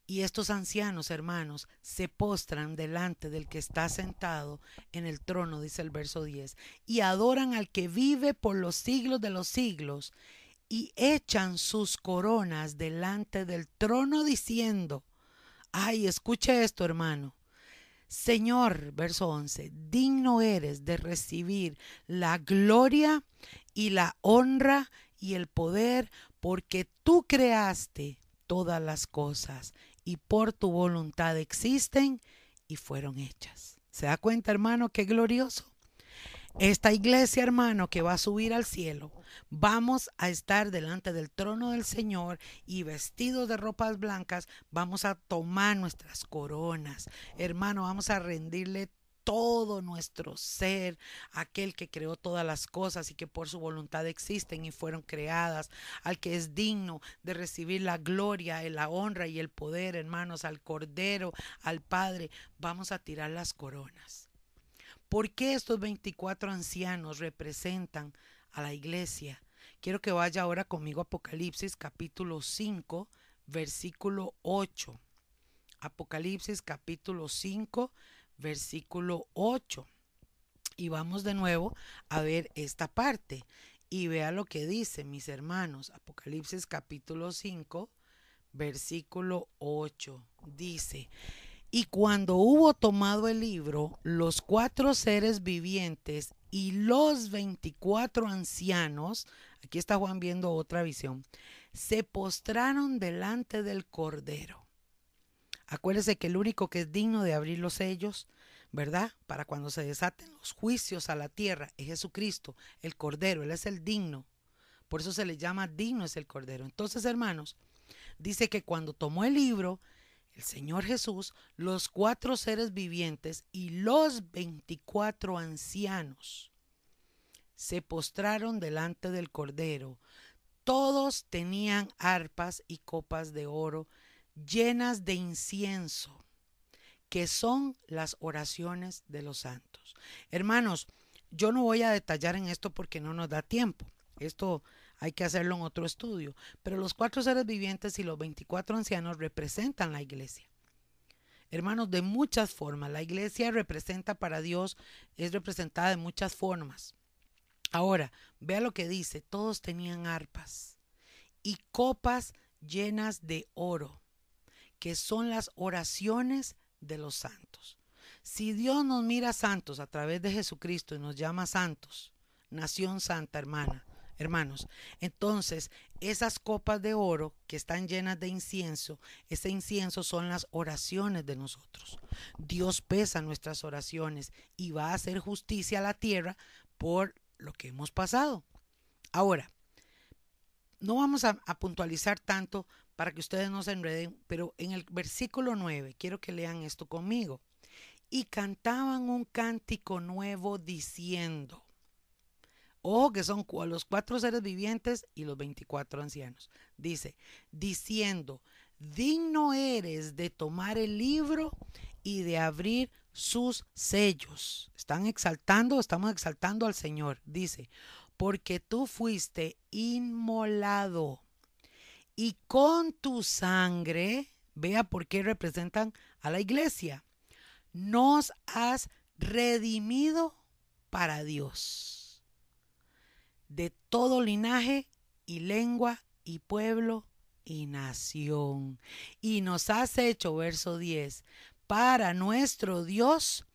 Y estos ancianos, hermanos, se postran delante del que está sentado en el trono, dice el verso 10, y adoran al que vive por los siglos de los siglos y echan sus coronas delante del trono diciendo, ay, escuche esto hermano, Señor, verso 11, digno eres de recibir la gloria y la honra y el poder, porque tú creaste todas las cosas y por tu voluntad existen y fueron hechas. ¿Se da cuenta, hermano, qué glorioso? Esta iglesia, hermano, que va a subir al cielo, vamos a estar delante del trono del Señor y vestidos de ropas blancas, vamos a tomar nuestras coronas. Hermano, vamos a rendirle todo nuestro ser, aquel que creó todas las cosas y que por su voluntad existen y fueron creadas, al que es digno de recibir la gloria, la honra y el poder, hermanos, al Cordero, al Padre, vamos a tirar las coronas. ¿Por qué estos 24 ancianos representan a la iglesia? Quiero que vaya ahora conmigo a Apocalipsis capítulo 5, versículo 8. Apocalipsis capítulo 5, versículo 8. Y vamos de nuevo a ver esta parte. Y vea lo que dice, mis hermanos. Apocalipsis capítulo 5, versículo 8. Dice, y cuando hubo tomado el libro, los cuatro seres vivientes y los veinticuatro ancianos, aquí está Juan viendo otra visión, se postraron delante del Cordero. Acuérdese que el único que es digno de abrir los sellos, ¿verdad? Para cuando se desaten los juicios a la tierra, es Jesucristo, el Cordero, Él es el digno. Por eso se le llama digno es el Cordero. Entonces, hermanos, dice que cuando tomó el libro, el Señor Jesús, los cuatro seres vivientes y los veinticuatro ancianos se postraron delante del Cordero. Todos tenían arpas y copas de oro llenas de incienso, que son las oraciones de los santos. Hermanos, yo no voy a detallar en esto porque no nos da tiempo. Esto hay que hacerlo en otro estudio. Pero los cuatro seres vivientes y los 24 ancianos representan la iglesia. Hermanos, de muchas formas. La iglesia representa para Dios, es representada de muchas formas. Ahora, vea lo que dice. Todos tenían arpas y copas llenas de oro, que son las oraciones de los santos. Si Dios nos mira santos a través de Jesucristo y nos llama santos, nación santa, hermana, hermanos. Entonces, esas copas de oro que están llenas de incienso, ese incienso son las oraciones de nosotros. Dios pesa nuestras oraciones y va a hacer justicia a la tierra por lo que hemos pasado. Ahora, no vamos a, puntualizar tanto para que ustedes no se enreden, pero en el versículo 9, quiero que lean esto conmigo. Y cantaban un cántico nuevo diciendo, Ojo que son los cuatro seres vivientes y los 24 ancianos. Dice, diciendo, digno eres de tomar el libro y de abrir sus sellos. Están exaltando, estamos exaltando al Señor. Dice, porque tú fuiste inmolado y con tu sangre, vea por qué representan a la iglesia, nos has redimido para Dios de todo linaje y lengua y pueblo y nación. Y nos has hecho, verso 10, para nuestro Dios,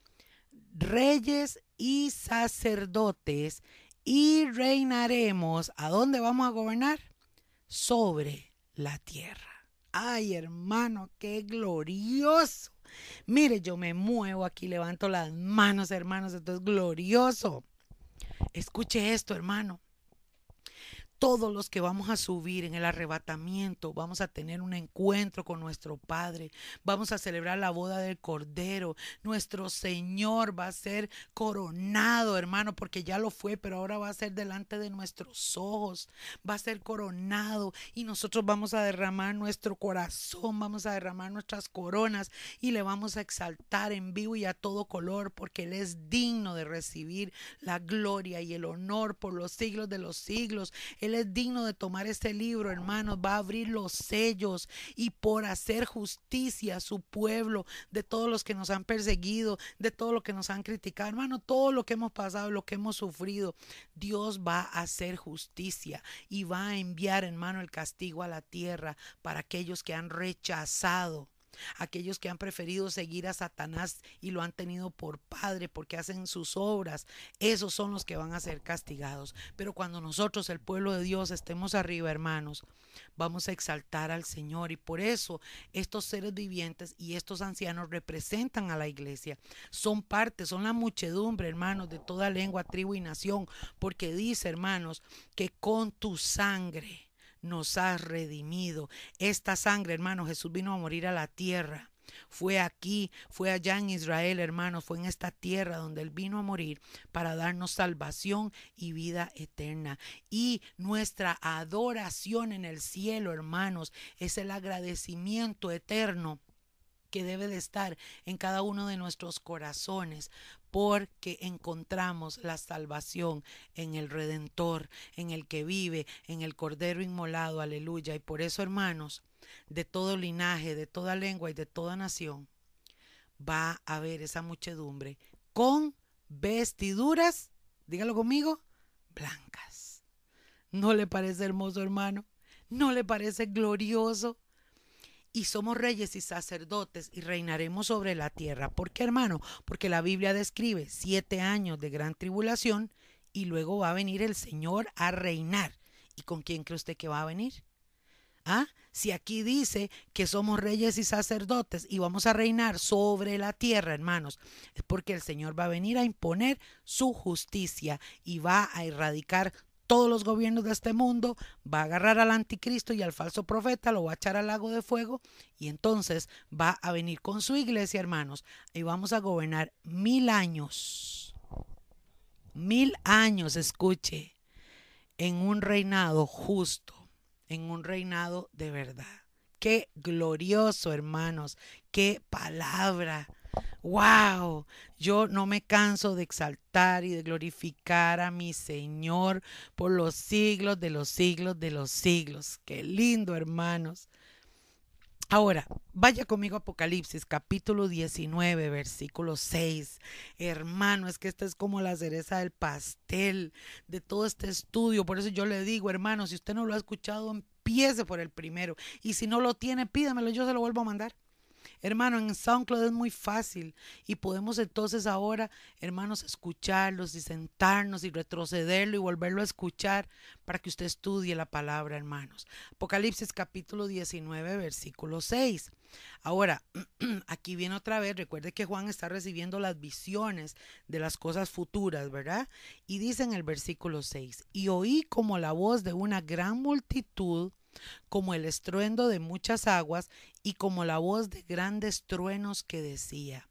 reyes y sacerdotes, y reinaremos. ¿A dónde vamos a gobernar? Sobre la tierra. Ay, hermano, qué glorioso. Mire, yo me muevo aquí, levanto las manos, hermanos, esto es glorioso. Escuche esto, hermano todos los que vamos a subir en el arrebatamiento, vamos a tener un encuentro con nuestro Padre, vamos a celebrar la boda del Cordero, nuestro Señor va a ser coronado, hermano, porque ya lo fue, pero ahora va a ser delante de nuestros ojos, va a ser coronado y nosotros vamos a derramar nuestro corazón, vamos a derramar nuestras coronas y le vamos a exaltar en vivo y a todo color, porque Él es digno de recibir la gloria y el honor por los siglos de los siglos. Él es digno de tomar este libro, hermanos. Va a abrir los sellos y por hacer justicia a su pueblo, de todos los que nos han perseguido, de todo lo que nos han criticado, hermano, todo lo que hemos pasado, lo que hemos sufrido. Dios va a hacer justicia y va a enviar, hermano, el castigo a la tierra para aquellos que han rechazado aquellos que han preferido seguir a Satanás y lo han tenido por padre porque hacen sus obras, esos son los que van a ser castigados. Pero cuando nosotros, el pueblo de Dios, estemos arriba, hermanos, vamos a exaltar al Señor y por eso estos seres vivientes y estos ancianos representan a la iglesia. Son parte, son la muchedumbre, hermanos, de toda lengua, tribu y nación, porque dice, hermanos, que con tu sangre nos has redimido. Esta sangre, hermano, Jesús vino a morir a la tierra. Fue aquí, fue allá en Israel, hermanos, fue en esta tierra donde Él vino a morir para darnos salvación y vida eterna. Y nuestra adoración en el cielo, hermanos, es el agradecimiento eterno que debe de estar en cada uno de nuestros corazones porque encontramos la salvación en el Redentor, en el que vive, en el Cordero inmolado, aleluya. Y por eso, hermanos, de todo linaje, de toda lengua y de toda nación, va a haber esa muchedumbre con vestiduras, dígalo conmigo, blancas. ¿No le parece hermoso, hermano? ¿No le parece glorioso? Y somos reyes y sacerdotes y reinaremos sobre la tierra. ¿Por qué, hermano? Porque la Biblia describe siete años de gran tribulación y luego va a venir el Señor a reinar. ¿Y con quién cree usted que va a venir? ¿Ah? Si aquí dice que somos reyes y sacerdotes y vamos a reinar sobre la tierra, hermanos, es porque el Señor va a venir a imponer su justicia y va a erradicar todos los gobiernos de este mundo, va a agarrar al anticristo y al falso profeta, lo va a echar al lago de fuego y entonces va a venir con su iglesia, hermanos, y vamos a gobernar mil años. Mil años, escuche, en un reinado justo, en un reinado de verdad. Qué glorioso, hermanos, qué palabra wow, yo no me canso de exaltar y de glorificar a mi Señor por los siglos de los siglos de los siglos. Qué lindo, hermanos. Ahora, vaya conmigo a Apocalipsis capítulo 19, versículo 6. Hermano, es que esta es como la cereza del pastel de todo este estudio. Por eso yo le digo, hermano, si usted no lo ha escuchado, empiece por el primero. Y si no lo tiene, pídamelo, yo se lo vuelvo a mandar. Hermano, en SoundCloud es muy fácil y podemos entonces ahora, hermanos, escucharlos y sentarnos y retrocederlo y volverlo a escuchar para que usted estudie la palabra, hermanos. Apocalipsis capítulo 19, versículo 6. Ahora, aquí viene otra vez, recuerde que Juan está recibiendo las visiones de las cosas futuras, ¿verdad? Y dice en el versículo 6, y oí como la voz de una gran multitud como el estruendo de muchas aguas y como la voz de grandes truenos que decía,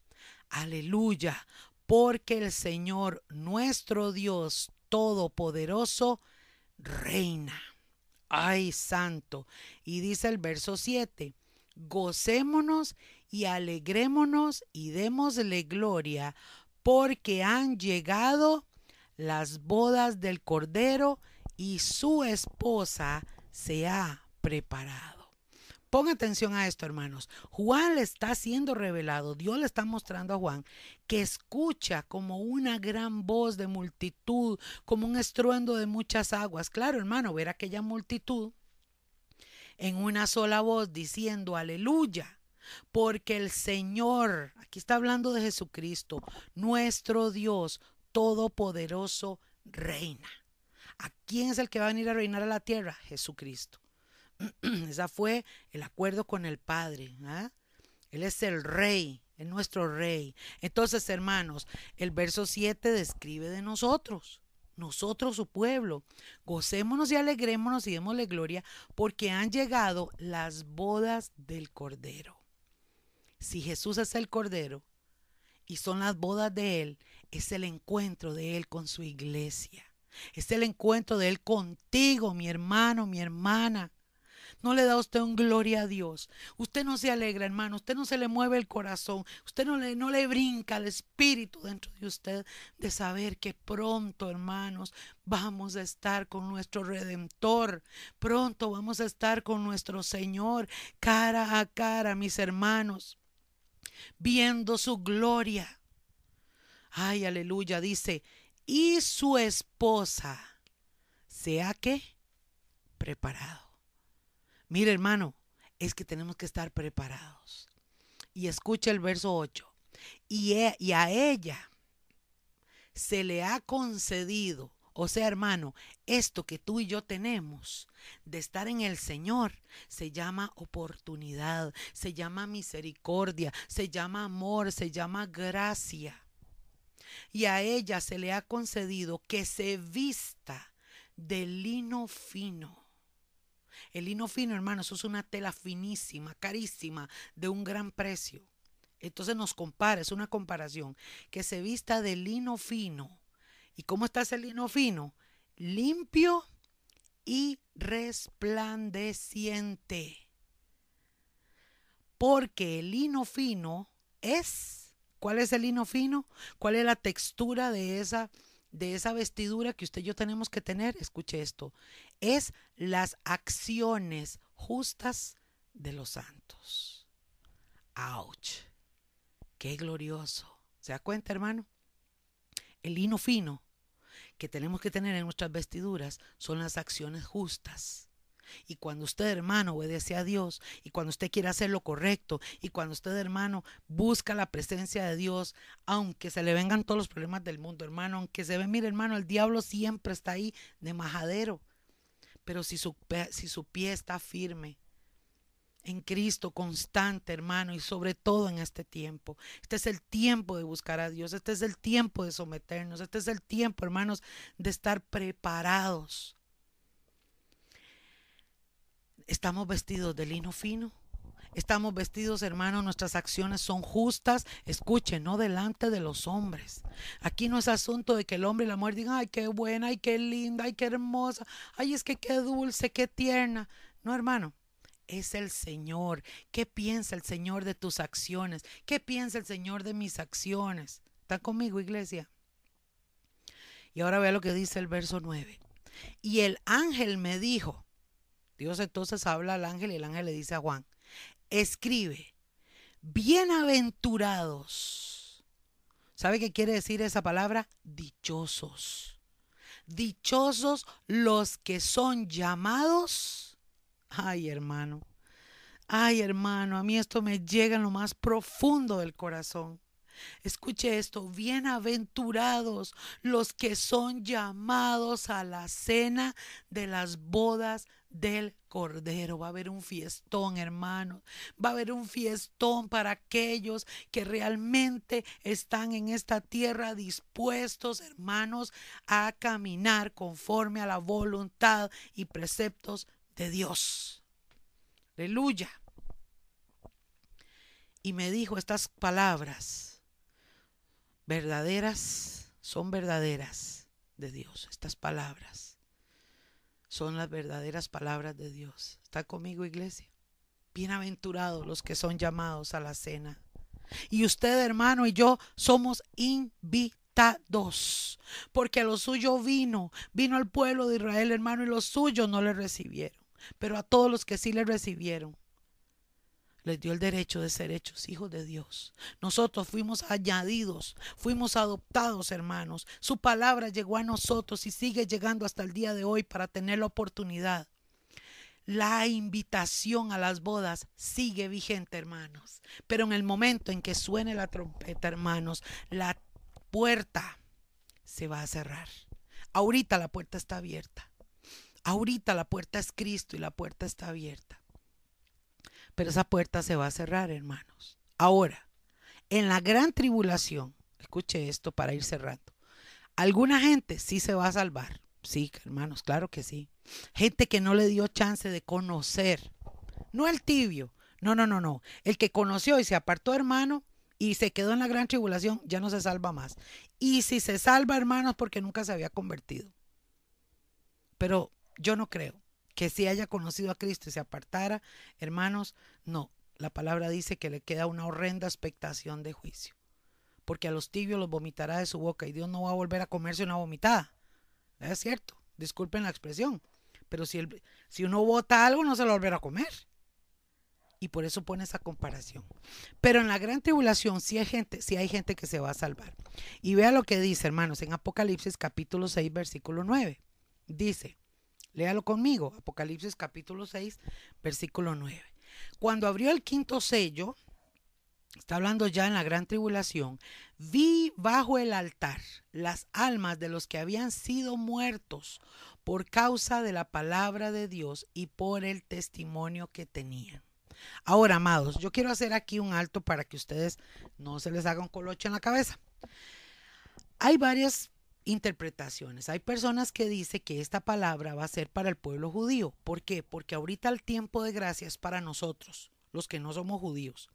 aleluya, porque el Señor nuestro Dios Todopoderoso reina. Ay, santo. Y dice el verso 7, gocémonos y alegrémonos y démosle gloria, porque han llegado las bodas del Cordero y su esposa se ha preparado. Ponga atención a esto, hermanos. Juan le está siendo revelado, Dios le está mostrando a Juan que escucha como una gran voz de multitud, como un estruendo de muchas aguas. Claro, hermano, ver aquella multitud en una sola voz diciendo aleluya, porque el Señor, aquí está hablando de Jesucristo, nuestro Dios todopoderoso, reina. ¿A quién es el que va a venir a reinar a la tierra? Jesucristo. Ese fue el acuerdo con el Padre. ¿ah? Él es el rey, es nuestro rey. Entonces, hermanos, el verso 7 describe de nosotros, nosotros su pueblo. Gocémonos y alegrémonos y démosle gloria porque han llegado las bodas del Cordero. Si Jesús es el Cordero y son las bodas de Él, es el encuentro de Él con su iglesia. Es el encuentro de Él contigo, mi hermano, mi hermana. No le da usted un gloria a Dios. Usted no se alegra, hermano. Usted no se le mueve el corazón. Usted no le, no le brinca el espíritu dentro de usted de saber que pronto, hermanos, vamos a estar con nuestro Redentor. Pronto vamos a estar con nuestro Señor cara a cara, mis hermanos, viendo su gloria. Ay, aleluya, dice, y su esposa sea que preparado. Mire, hermano, es que tenemos que estar preparados. Y escucha el verso 8. Y, e, y a ella se le ha concedido o sea, hermano, esto que tú y yo tenemos de estar en el Señor se llama oportunidad, se llama misericordia, se llama amor, se llama gracia. Y a ella se le ha concedido que se vista de lino fino. El lino fino, hermano, eso es una tela finísima, carísima, de un gran precio. Entonces nos compara, es una comparación, que se vista de lino fino ¿Y cómo está ese lino fino? Limpio y resplandeciente. Porque el lino fino es, ¿cuál es el lino fino? ¿Cuál es la textura de esa de esa vestidura que usted y yo tenemos que tener? Escuche esto. Es las acciones justas de los santos. ¡Auch! ¡Qué glorioso! ¿Se da cuenta, hermano? El lino fino que tenemos que tener en nuestras vestiduras son las acciones justas. Y cuando usted, hermano, obedece a Dios, y cuando usted quiere hacer lo correcto, y cuando usted, hermano, busca la presencia de Dios, aunque se le vengan todos los problemas del mundo, hermano, aunque se ve, mire, hermano, el diablo siempre está ahí de majadero. Pero si su, si su pie está firme, en Cristo constante, hermano, y sobre todo en este tiempo. Este es el tiempo de buscar a Dios, este es el tiempo de someternos, este es el tiempo, hermanos, de estar preparados. Estamos vestidos de lino fino. Estamos vestidos, hermanos, nuestras acciones son justas. Escuchen, no delante de los hombres. Aquí no es asunto de que el hombre y la mujer digan, ay, qué buena, ay, qué linda, ay, qué hermosa, ay, es que qué dulce, qué tierna. No, hermano, es el Señor. ¿Qué piensa el Señor de tus acciones? ¿Qué piensa el Señor de mis acciones? ¿Está conmigo, iglesia? Y ahora vea lo que dice el verso 9. Y el ángel me dijo, Dios entonces habla al ángel y el ángel le dice a Juan, escribe, bienaventurados. ¿Sabe qué quiere decir esa palabra? Dichosos. Dichosos los que son llamados Ay, hermano. Ay, hermano, a mí esto me llega en lo más profundo del corazón. Escuche esto, bienaventurados los que son llamados a la cena de las bodas del Cordero. Va a haber un fiestón, hermano. Va a haber un fiestón para aquellos que realmente están en esta tierra dispuestos, hermanos, a caminar conforme a la voluntad y preceptos de Dios. Aleluya. Y me dijo estas palabras, verdaderas, son verdaderas de Dios. Estas palabras son las verdaderas palabras de Dios. ¿Está conmigo, iglesia? Bienaventurados los que son llamados a la cena. Y usted, hermano, y yo somos invitados, porque lo suyo vino, vino al pueblo de Israel, hermano, y los suyos no le recibieron pero a todos los que sí le recibieron, les dio el derecho de ser hechos hijos de Dios. Nosotros fuimos añadidos, fuimos adoptados, hermanos. Su palabra llegó a nosotros y sigue llegando hasta el día de hoy para tener la oportunidad. La invitación a las bodas sigue vigente, hermanos. Pero en el momento en que suene la trompeta, hermanos, la puerta se va a cerrar. Ahorita la puerta está abierta. Ahorita la puerta es Cristo y la puerta está abierta. Pero esa puerta se va a cerrar, hermanos. Ahora, en la gran tribulación, escuche esto para ir cerrando. Alguna gente sí se va a salvar. Sí, hermanos, claro que sí. Gente que no le dio chance de conocer. No el tibio. No, no, no, no. El que conoció y se apartó, hermano, y se quedó en la gran tribulación, ya no se salva más. Y si se salva, hermanos, porque nunca se había convertido. Pero yo no creo que si haya conocido a Cristo y se apartara, hermanos, no. La palabra dice que le queda una horrenda expectación de juicio. Porque a los tibios los vomitará de su boca y Dios no va a volver a comerse una vomitada. Es cierto, disculpen la expresión. Pero si, el, si uno vota algo, no se lo volverá a comer. Y por eso pone esa comparación. Pero en la gran tribulación sí hay gente, sí hay gente que se va a salvar. Y vea lo que dice, hermanos, en Apocalipsis capítulo 6, versículo 9. Dice, Léalo conmigo, Apocalipsis capítulo 6, versículo 9. Cuando abrió el quinto sello, está hablando ya en la gran tribulación, vi bajo el altar las almas de los que habían sido muertos por causa de la palabra de Dios y por el testimonio que tenían. Ahora, amados, yo quiero hacer aquí un alto para que ustedes no se les haga un colocho en la cabeza. Hay varias interpretaciones. Hay personas que dicen que esta palabra va a ser para el pueblo judío. ¿Por qué? Porque ahorita el tiempo de gracia es para nosotros, los que no somos judíos.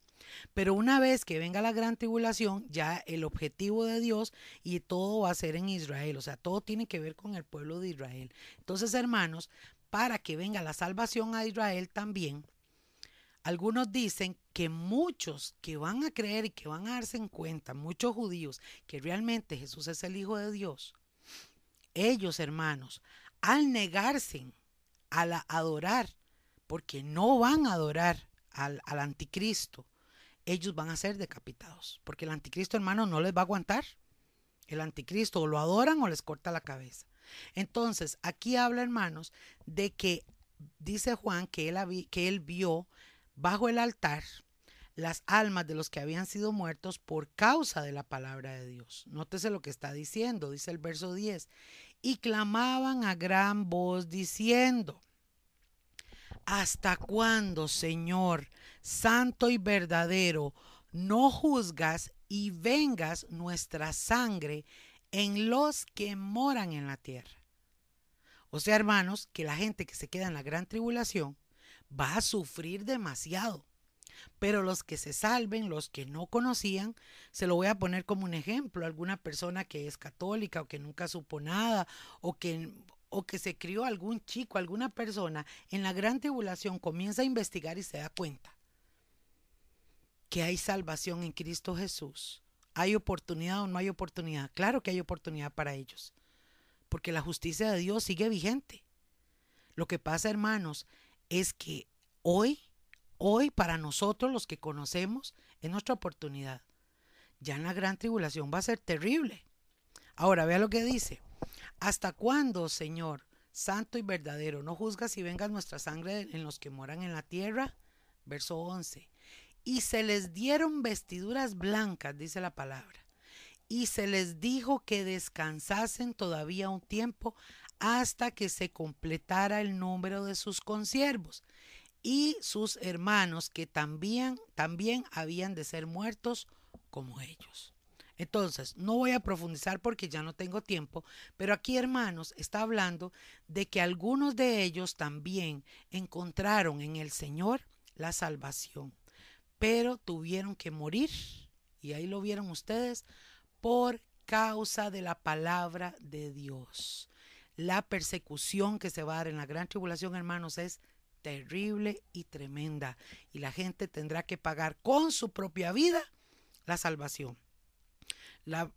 Pero una vez que venga la gran tribulación, ya el objetivo de Dios y todo va a ser en Israel. O sea, todo tiene que ver con el pueblo de Israel. Entonces, hermanos, para que venga la salvación a Israel también, algunos dicen que muchos que van a creer y que van a darse en cuenta, muchos judíos, que realmente Jesús es el Hijo de Dios, ellos, hermanos, al negarse a la adorar, porque no van a adorar al, al anticristo, ellos van a ser decapitados, porque el anticristo, hermano, no les va a aguantar. El anticristo o lo adoran o les corta la cabeza. Entonces, aquí habla, hermanos, de que dice Juan que él, que él vio bajo el altar las almas de los que habían sido muertos por causa de la palabra de Dios. Nótese lo que está diciendo, dice el verso 10. Y clamaban a gran voz diciendo, ¿hasta cuándo, Señor, santo y verdadero, no juzgas y vengas nuestra sangre en los que moran en la tierra? O sea, hermanos, que la gente que se queda en la gran tribulación va a sufrir demasiado. Pero los que se salven, los que no conocían, se lo voy a poner como un ejemplo, alguna persona que es católica o que nunca supo nada o que o que se crió algún chico, alguna persona en la gran tribulación comienza a investigar y se da cuenta que hay salvación en Cristo Jesús. ¿Hay oportunidad o no hay oportunidad? Claro que hay oportunidad para ellos, porque la justicia de Dios sigue vigente. Lo que pasa, hermanos, es que hoy, hoy para nosotros los que conocemos, es nuestra oportunidad. Ya en la gran tribulación va a ser terrible. Ahora, vea lo que dice. ¿Hasta cuándo, Señor, santo y verdadero, no juzgas y vengas nuestra sangre en los que moran en la tierra? Verso 11. Y se les dieron vestiduras blancas, dice la palabra. Y se les dijo que descansasen todavía un tiempo hasta que se completara el número de sus consiervos y sus hermanos que también, también habían de ser muertos como ellos. Entonces, no voy a profundizar porque ya no tengo tiempo, pero aquí, hermanos, está hablando de que algunos de ellos también encontraron en el Señor la salvación, pero tuvieron que morir, y ahí lo vieron ustedes, por causa de la palabra de Dios la persecución que se va a dar en la gran tribulación, hermanos, es terrible y tremenda. Y la gente tendrá que pagar con su propia vida la salvación. La,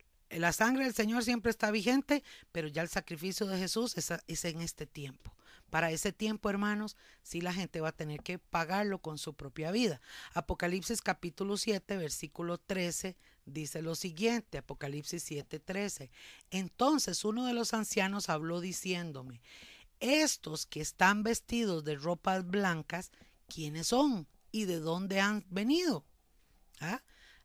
sangre del Señor siempre está vigente, pero ya el sacrificio de Jesús es, es en este tiempo. Para ese tiempo, hermanos, sí la gente va a tener que pagarlo con su propia vida. Apocalipsis capítulo 7, versículo 13 dice lo siguiente, Apocalipsis 7:13. Entonces uno de los ancianos habló diciéndome, estos que están vestidos de ropas blancas, ¿quiénes son y de dónde han venido? ¿Ah?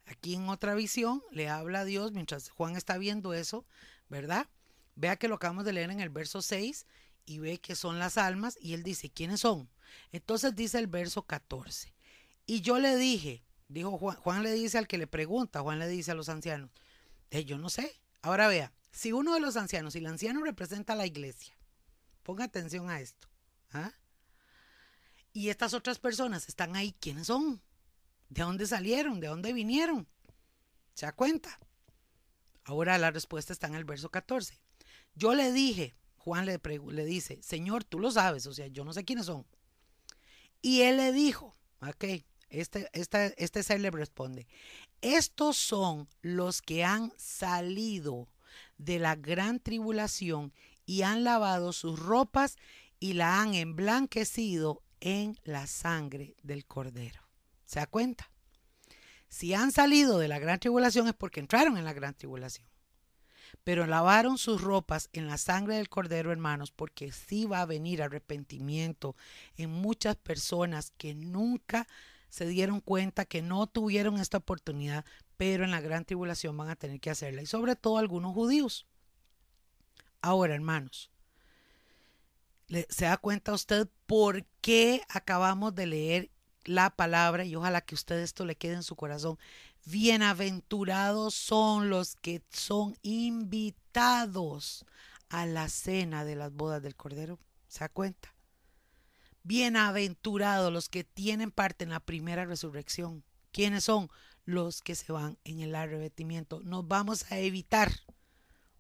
Aquí en otra visión le habla a Dios mientras Juan está viendo eso, ¿verdad? Vea que lo acabamos de leer en el verso 6 y ve que son las almas y él dice, ¿quiénes son? Entonces dice el verso 14. Y yo le dije, Dijo Juan, Juan le dice al que le pregunta, Juan le dice a los ancianos, eh, yo no sé. Ahora vea, si uno de los ancianos, si el anciano representa a la iglesia, ponga atención a esto. ¿ah? Y estas otras personas están ahí, ¿quiénes son? ¿De dónde salieron? ¿De dónde vinieron? ¿Se da cuenta? Ahora la respuesta está en el verso 14. Yo le dije, Juan le, le dice, Señor, tú lo sabes, o sea, yo no sé quiénes son. Y él le dijo, ok, este, este le responde, estos son los que han salido de la gran tribulación y han lavado sus ropas y la han emblanquecido en la sangre del cordero. ¿Se da cuenta? Si han salido de la gran tribulación es porque entraron en la gran tribulación. Pero lavaron sus ropas en la sangre del cordero, hermanos, porque sí va a venir arrepentimiento en muchas personas que nunca se dieron cuenta que no tuvieron esta oportunidad, pero en la gran tribulación van a tener que hacerla, y sobre todo algunos judíos. Ahora, hermanos, ¿se da cuenta usted por qué acabamos de leer la palabra? Y ojalá que usted esto le quede en su corazón. Bienaventurados son los que son invitados a la cena de las bodas del Cordero. ¿Se da cuenta? Bienaventurados los que tienen parte en la primera resurrección. ¿Quiénes son? Los que se van en el arrebatimiento. Nos vamos a evitar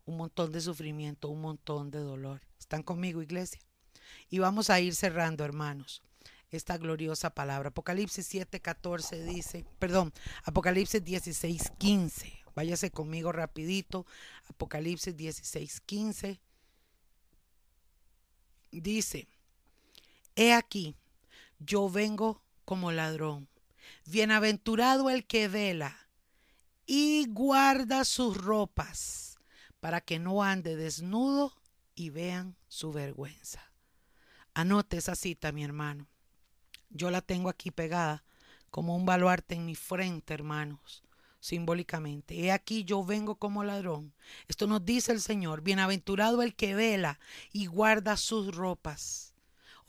un montón de sufrimiento, un montón de dolor. ¿Están conmigo, iglesia? Y vamos a ir cerrando, hermanos, esta gloriosa palabra. Apocalipsis 7:14 dice, perdón, Apocalipsis 16:15. Váyase conmigo rapidito. Apocalipsis 16:15 dice, He aquí, yo vengo como ladrón. Bienaventurado el que vela y guarda sus ropas para que no ande desnudo y vean su vergüenza. Anote esa cita, mi hermano. Yo la tengo aquí pegada como un baluarte en mi frente, hermanos, simbólicamente. He aquí yo vengo como ladrón. Esto nos dice el Señor, bienaventurado el que vela y guarda sus ropas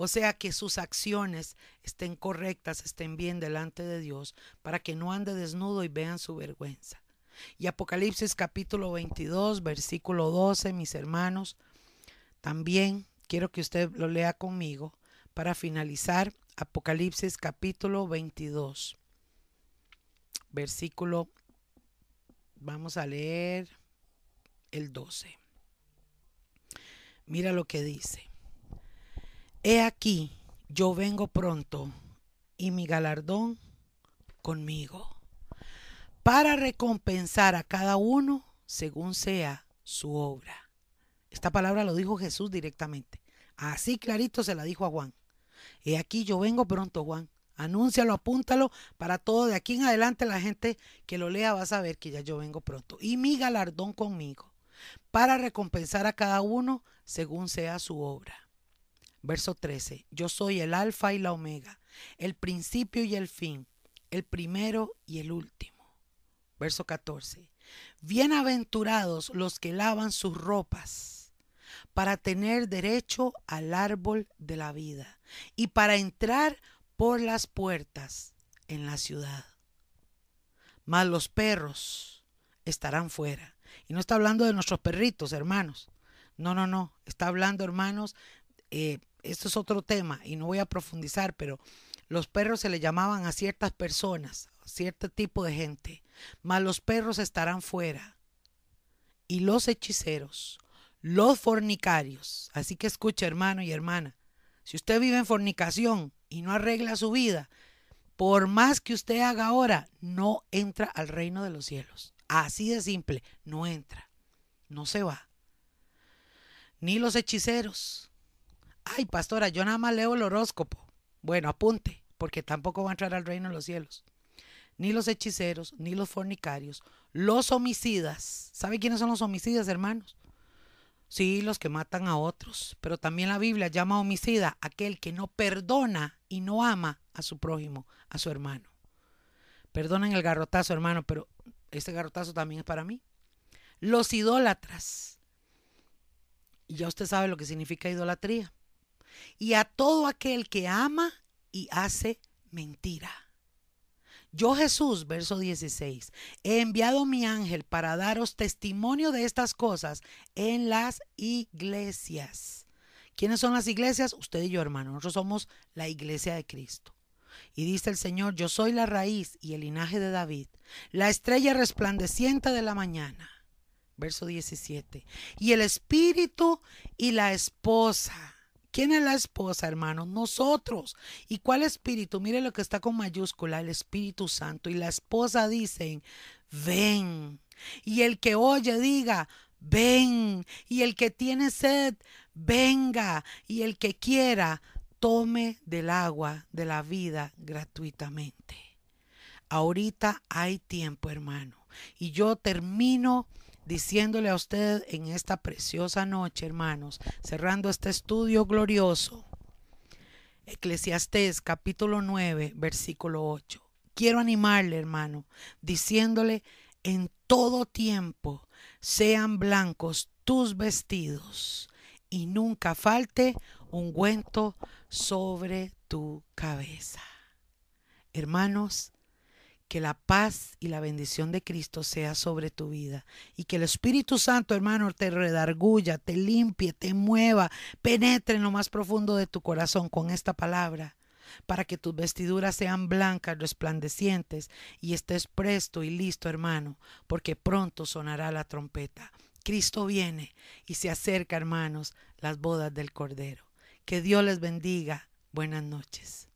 o sea, que sus acciones estén correctas, estén bien delante de Dios, para que no ande desnudo y vean su vergüenza. Y Apocalipsis capítulo 22, versículo 12, mis hermanos, también quiero que usted lo lea conmigo para finalizar. Apocalipsis capítulo 22, versículo, vamos a leer el 12. Mira lo que dice. He aquí, yo vengo pronto y mi galardón conmigo, para recompensar a cada uno según sea su obra. Esta palabra lo dijo Jesús directamente. Así clarito se la dijo a Juan. He aquí, yo vengo pronto, Juan. Anúncialo, apúntalo para todo. De aquí en adelante la gente que lo lea va a saber que ya yo vengo pronto. Y mi galardón conmigo, para recompensar a cada uno según sea su obra. Verso 13. Yo soy el alfa y la omega, el principio y el fin, el primero y el último. Verso 14. Bienaventurados los que lavan sus ropas para tener derecho al árbol de la vida y para entrar por las puertas en la ciudad. Mas los perros estarán fuera. Y no está hablando de nuestros perritos, hermanos. No, no, no. Está hablando, hermanos, eh, esto es otro tema y no voy a profundizar, pero los perros se le llamaban a ciertas personas, a cierto tipo de gente, mas los perros estarán fuera. Y los hechiceros, los fornicarios. Así que escuche, hermano y hermana, si usted vive en fornicación y no arregla su vida, por más que usted haga ahora, no entra al reino de los cielos. Así de simple, no entra, no se va. Ni los hechiceros, ay, pastora, yo nada más leo el horóscopo. Bueno, apunte, porque tampoco va a entrar al reino de los cielos. Ni los hechiceros, ni los fornicarios, los homicidas. ¿Sabe quiénes son los homicidas, hermanos? Sí, los que matan a otros. Pero también la Biblia llama homicida aquel que no perdona y no ama a su prójimo, a su hermano. Perdonen el garrotazo, hermano, pero este garrotazo también es para mí. Los idólatras. Y ya usted sabe lo que significa idolatría y a todo aquel que ama y hace mentira. Yo Jesús, verso 16, he enviado mi ángel para daros testimonio de estas cosas en las iglesias. ¿Quiénes son las iglesias? Usted y yo, hermano. Nosotros somos la iglesia de Cristo. Y dice el Señor, yo soy la raíz y el linaje de David, la estrella resplandeciente de la mañana. Verso 17. Y el espíritu y la esposa ¿Quién es la esposa, hermanos? Nosotros. ¿Y cuál espíritu? Mire lo que está con mayúscula, el Espíritu Santo. Y la esposa dice, ven. Y el que oye diga, ven. Y el que tiene sed, venga. Y el que quiera, tome del agua de la vida gratuitamente. Ahorita hay tiempo, hermano. Y yo termino diciéndole a usted en esta preciosa noche, hermanos, cerrando este estudio glorioso. Eclesiastés capítulo 9, versículo 8. Quiero animarle, hermano, diciéndole, en todo tiempo sean blancos tus vestidos y nunca falte ungüento sobre tu cabeza. Hermanos, que la paz y la bendición de Cristo sea sobre tu vida y que el Espíritu Santo, hermano, te redarguya, te limpie, te mueva, penetre en lo más profundo de tu corazón con esta palabra para que tus vestiduras sean blancas, resplandecientes, y estés presto y listo, hermano, porque pronto sonará la trompeta. Cristo viene y se acerca, hermanos, las bodas del Cordero. Que Dios les bendiga. Buenas noches.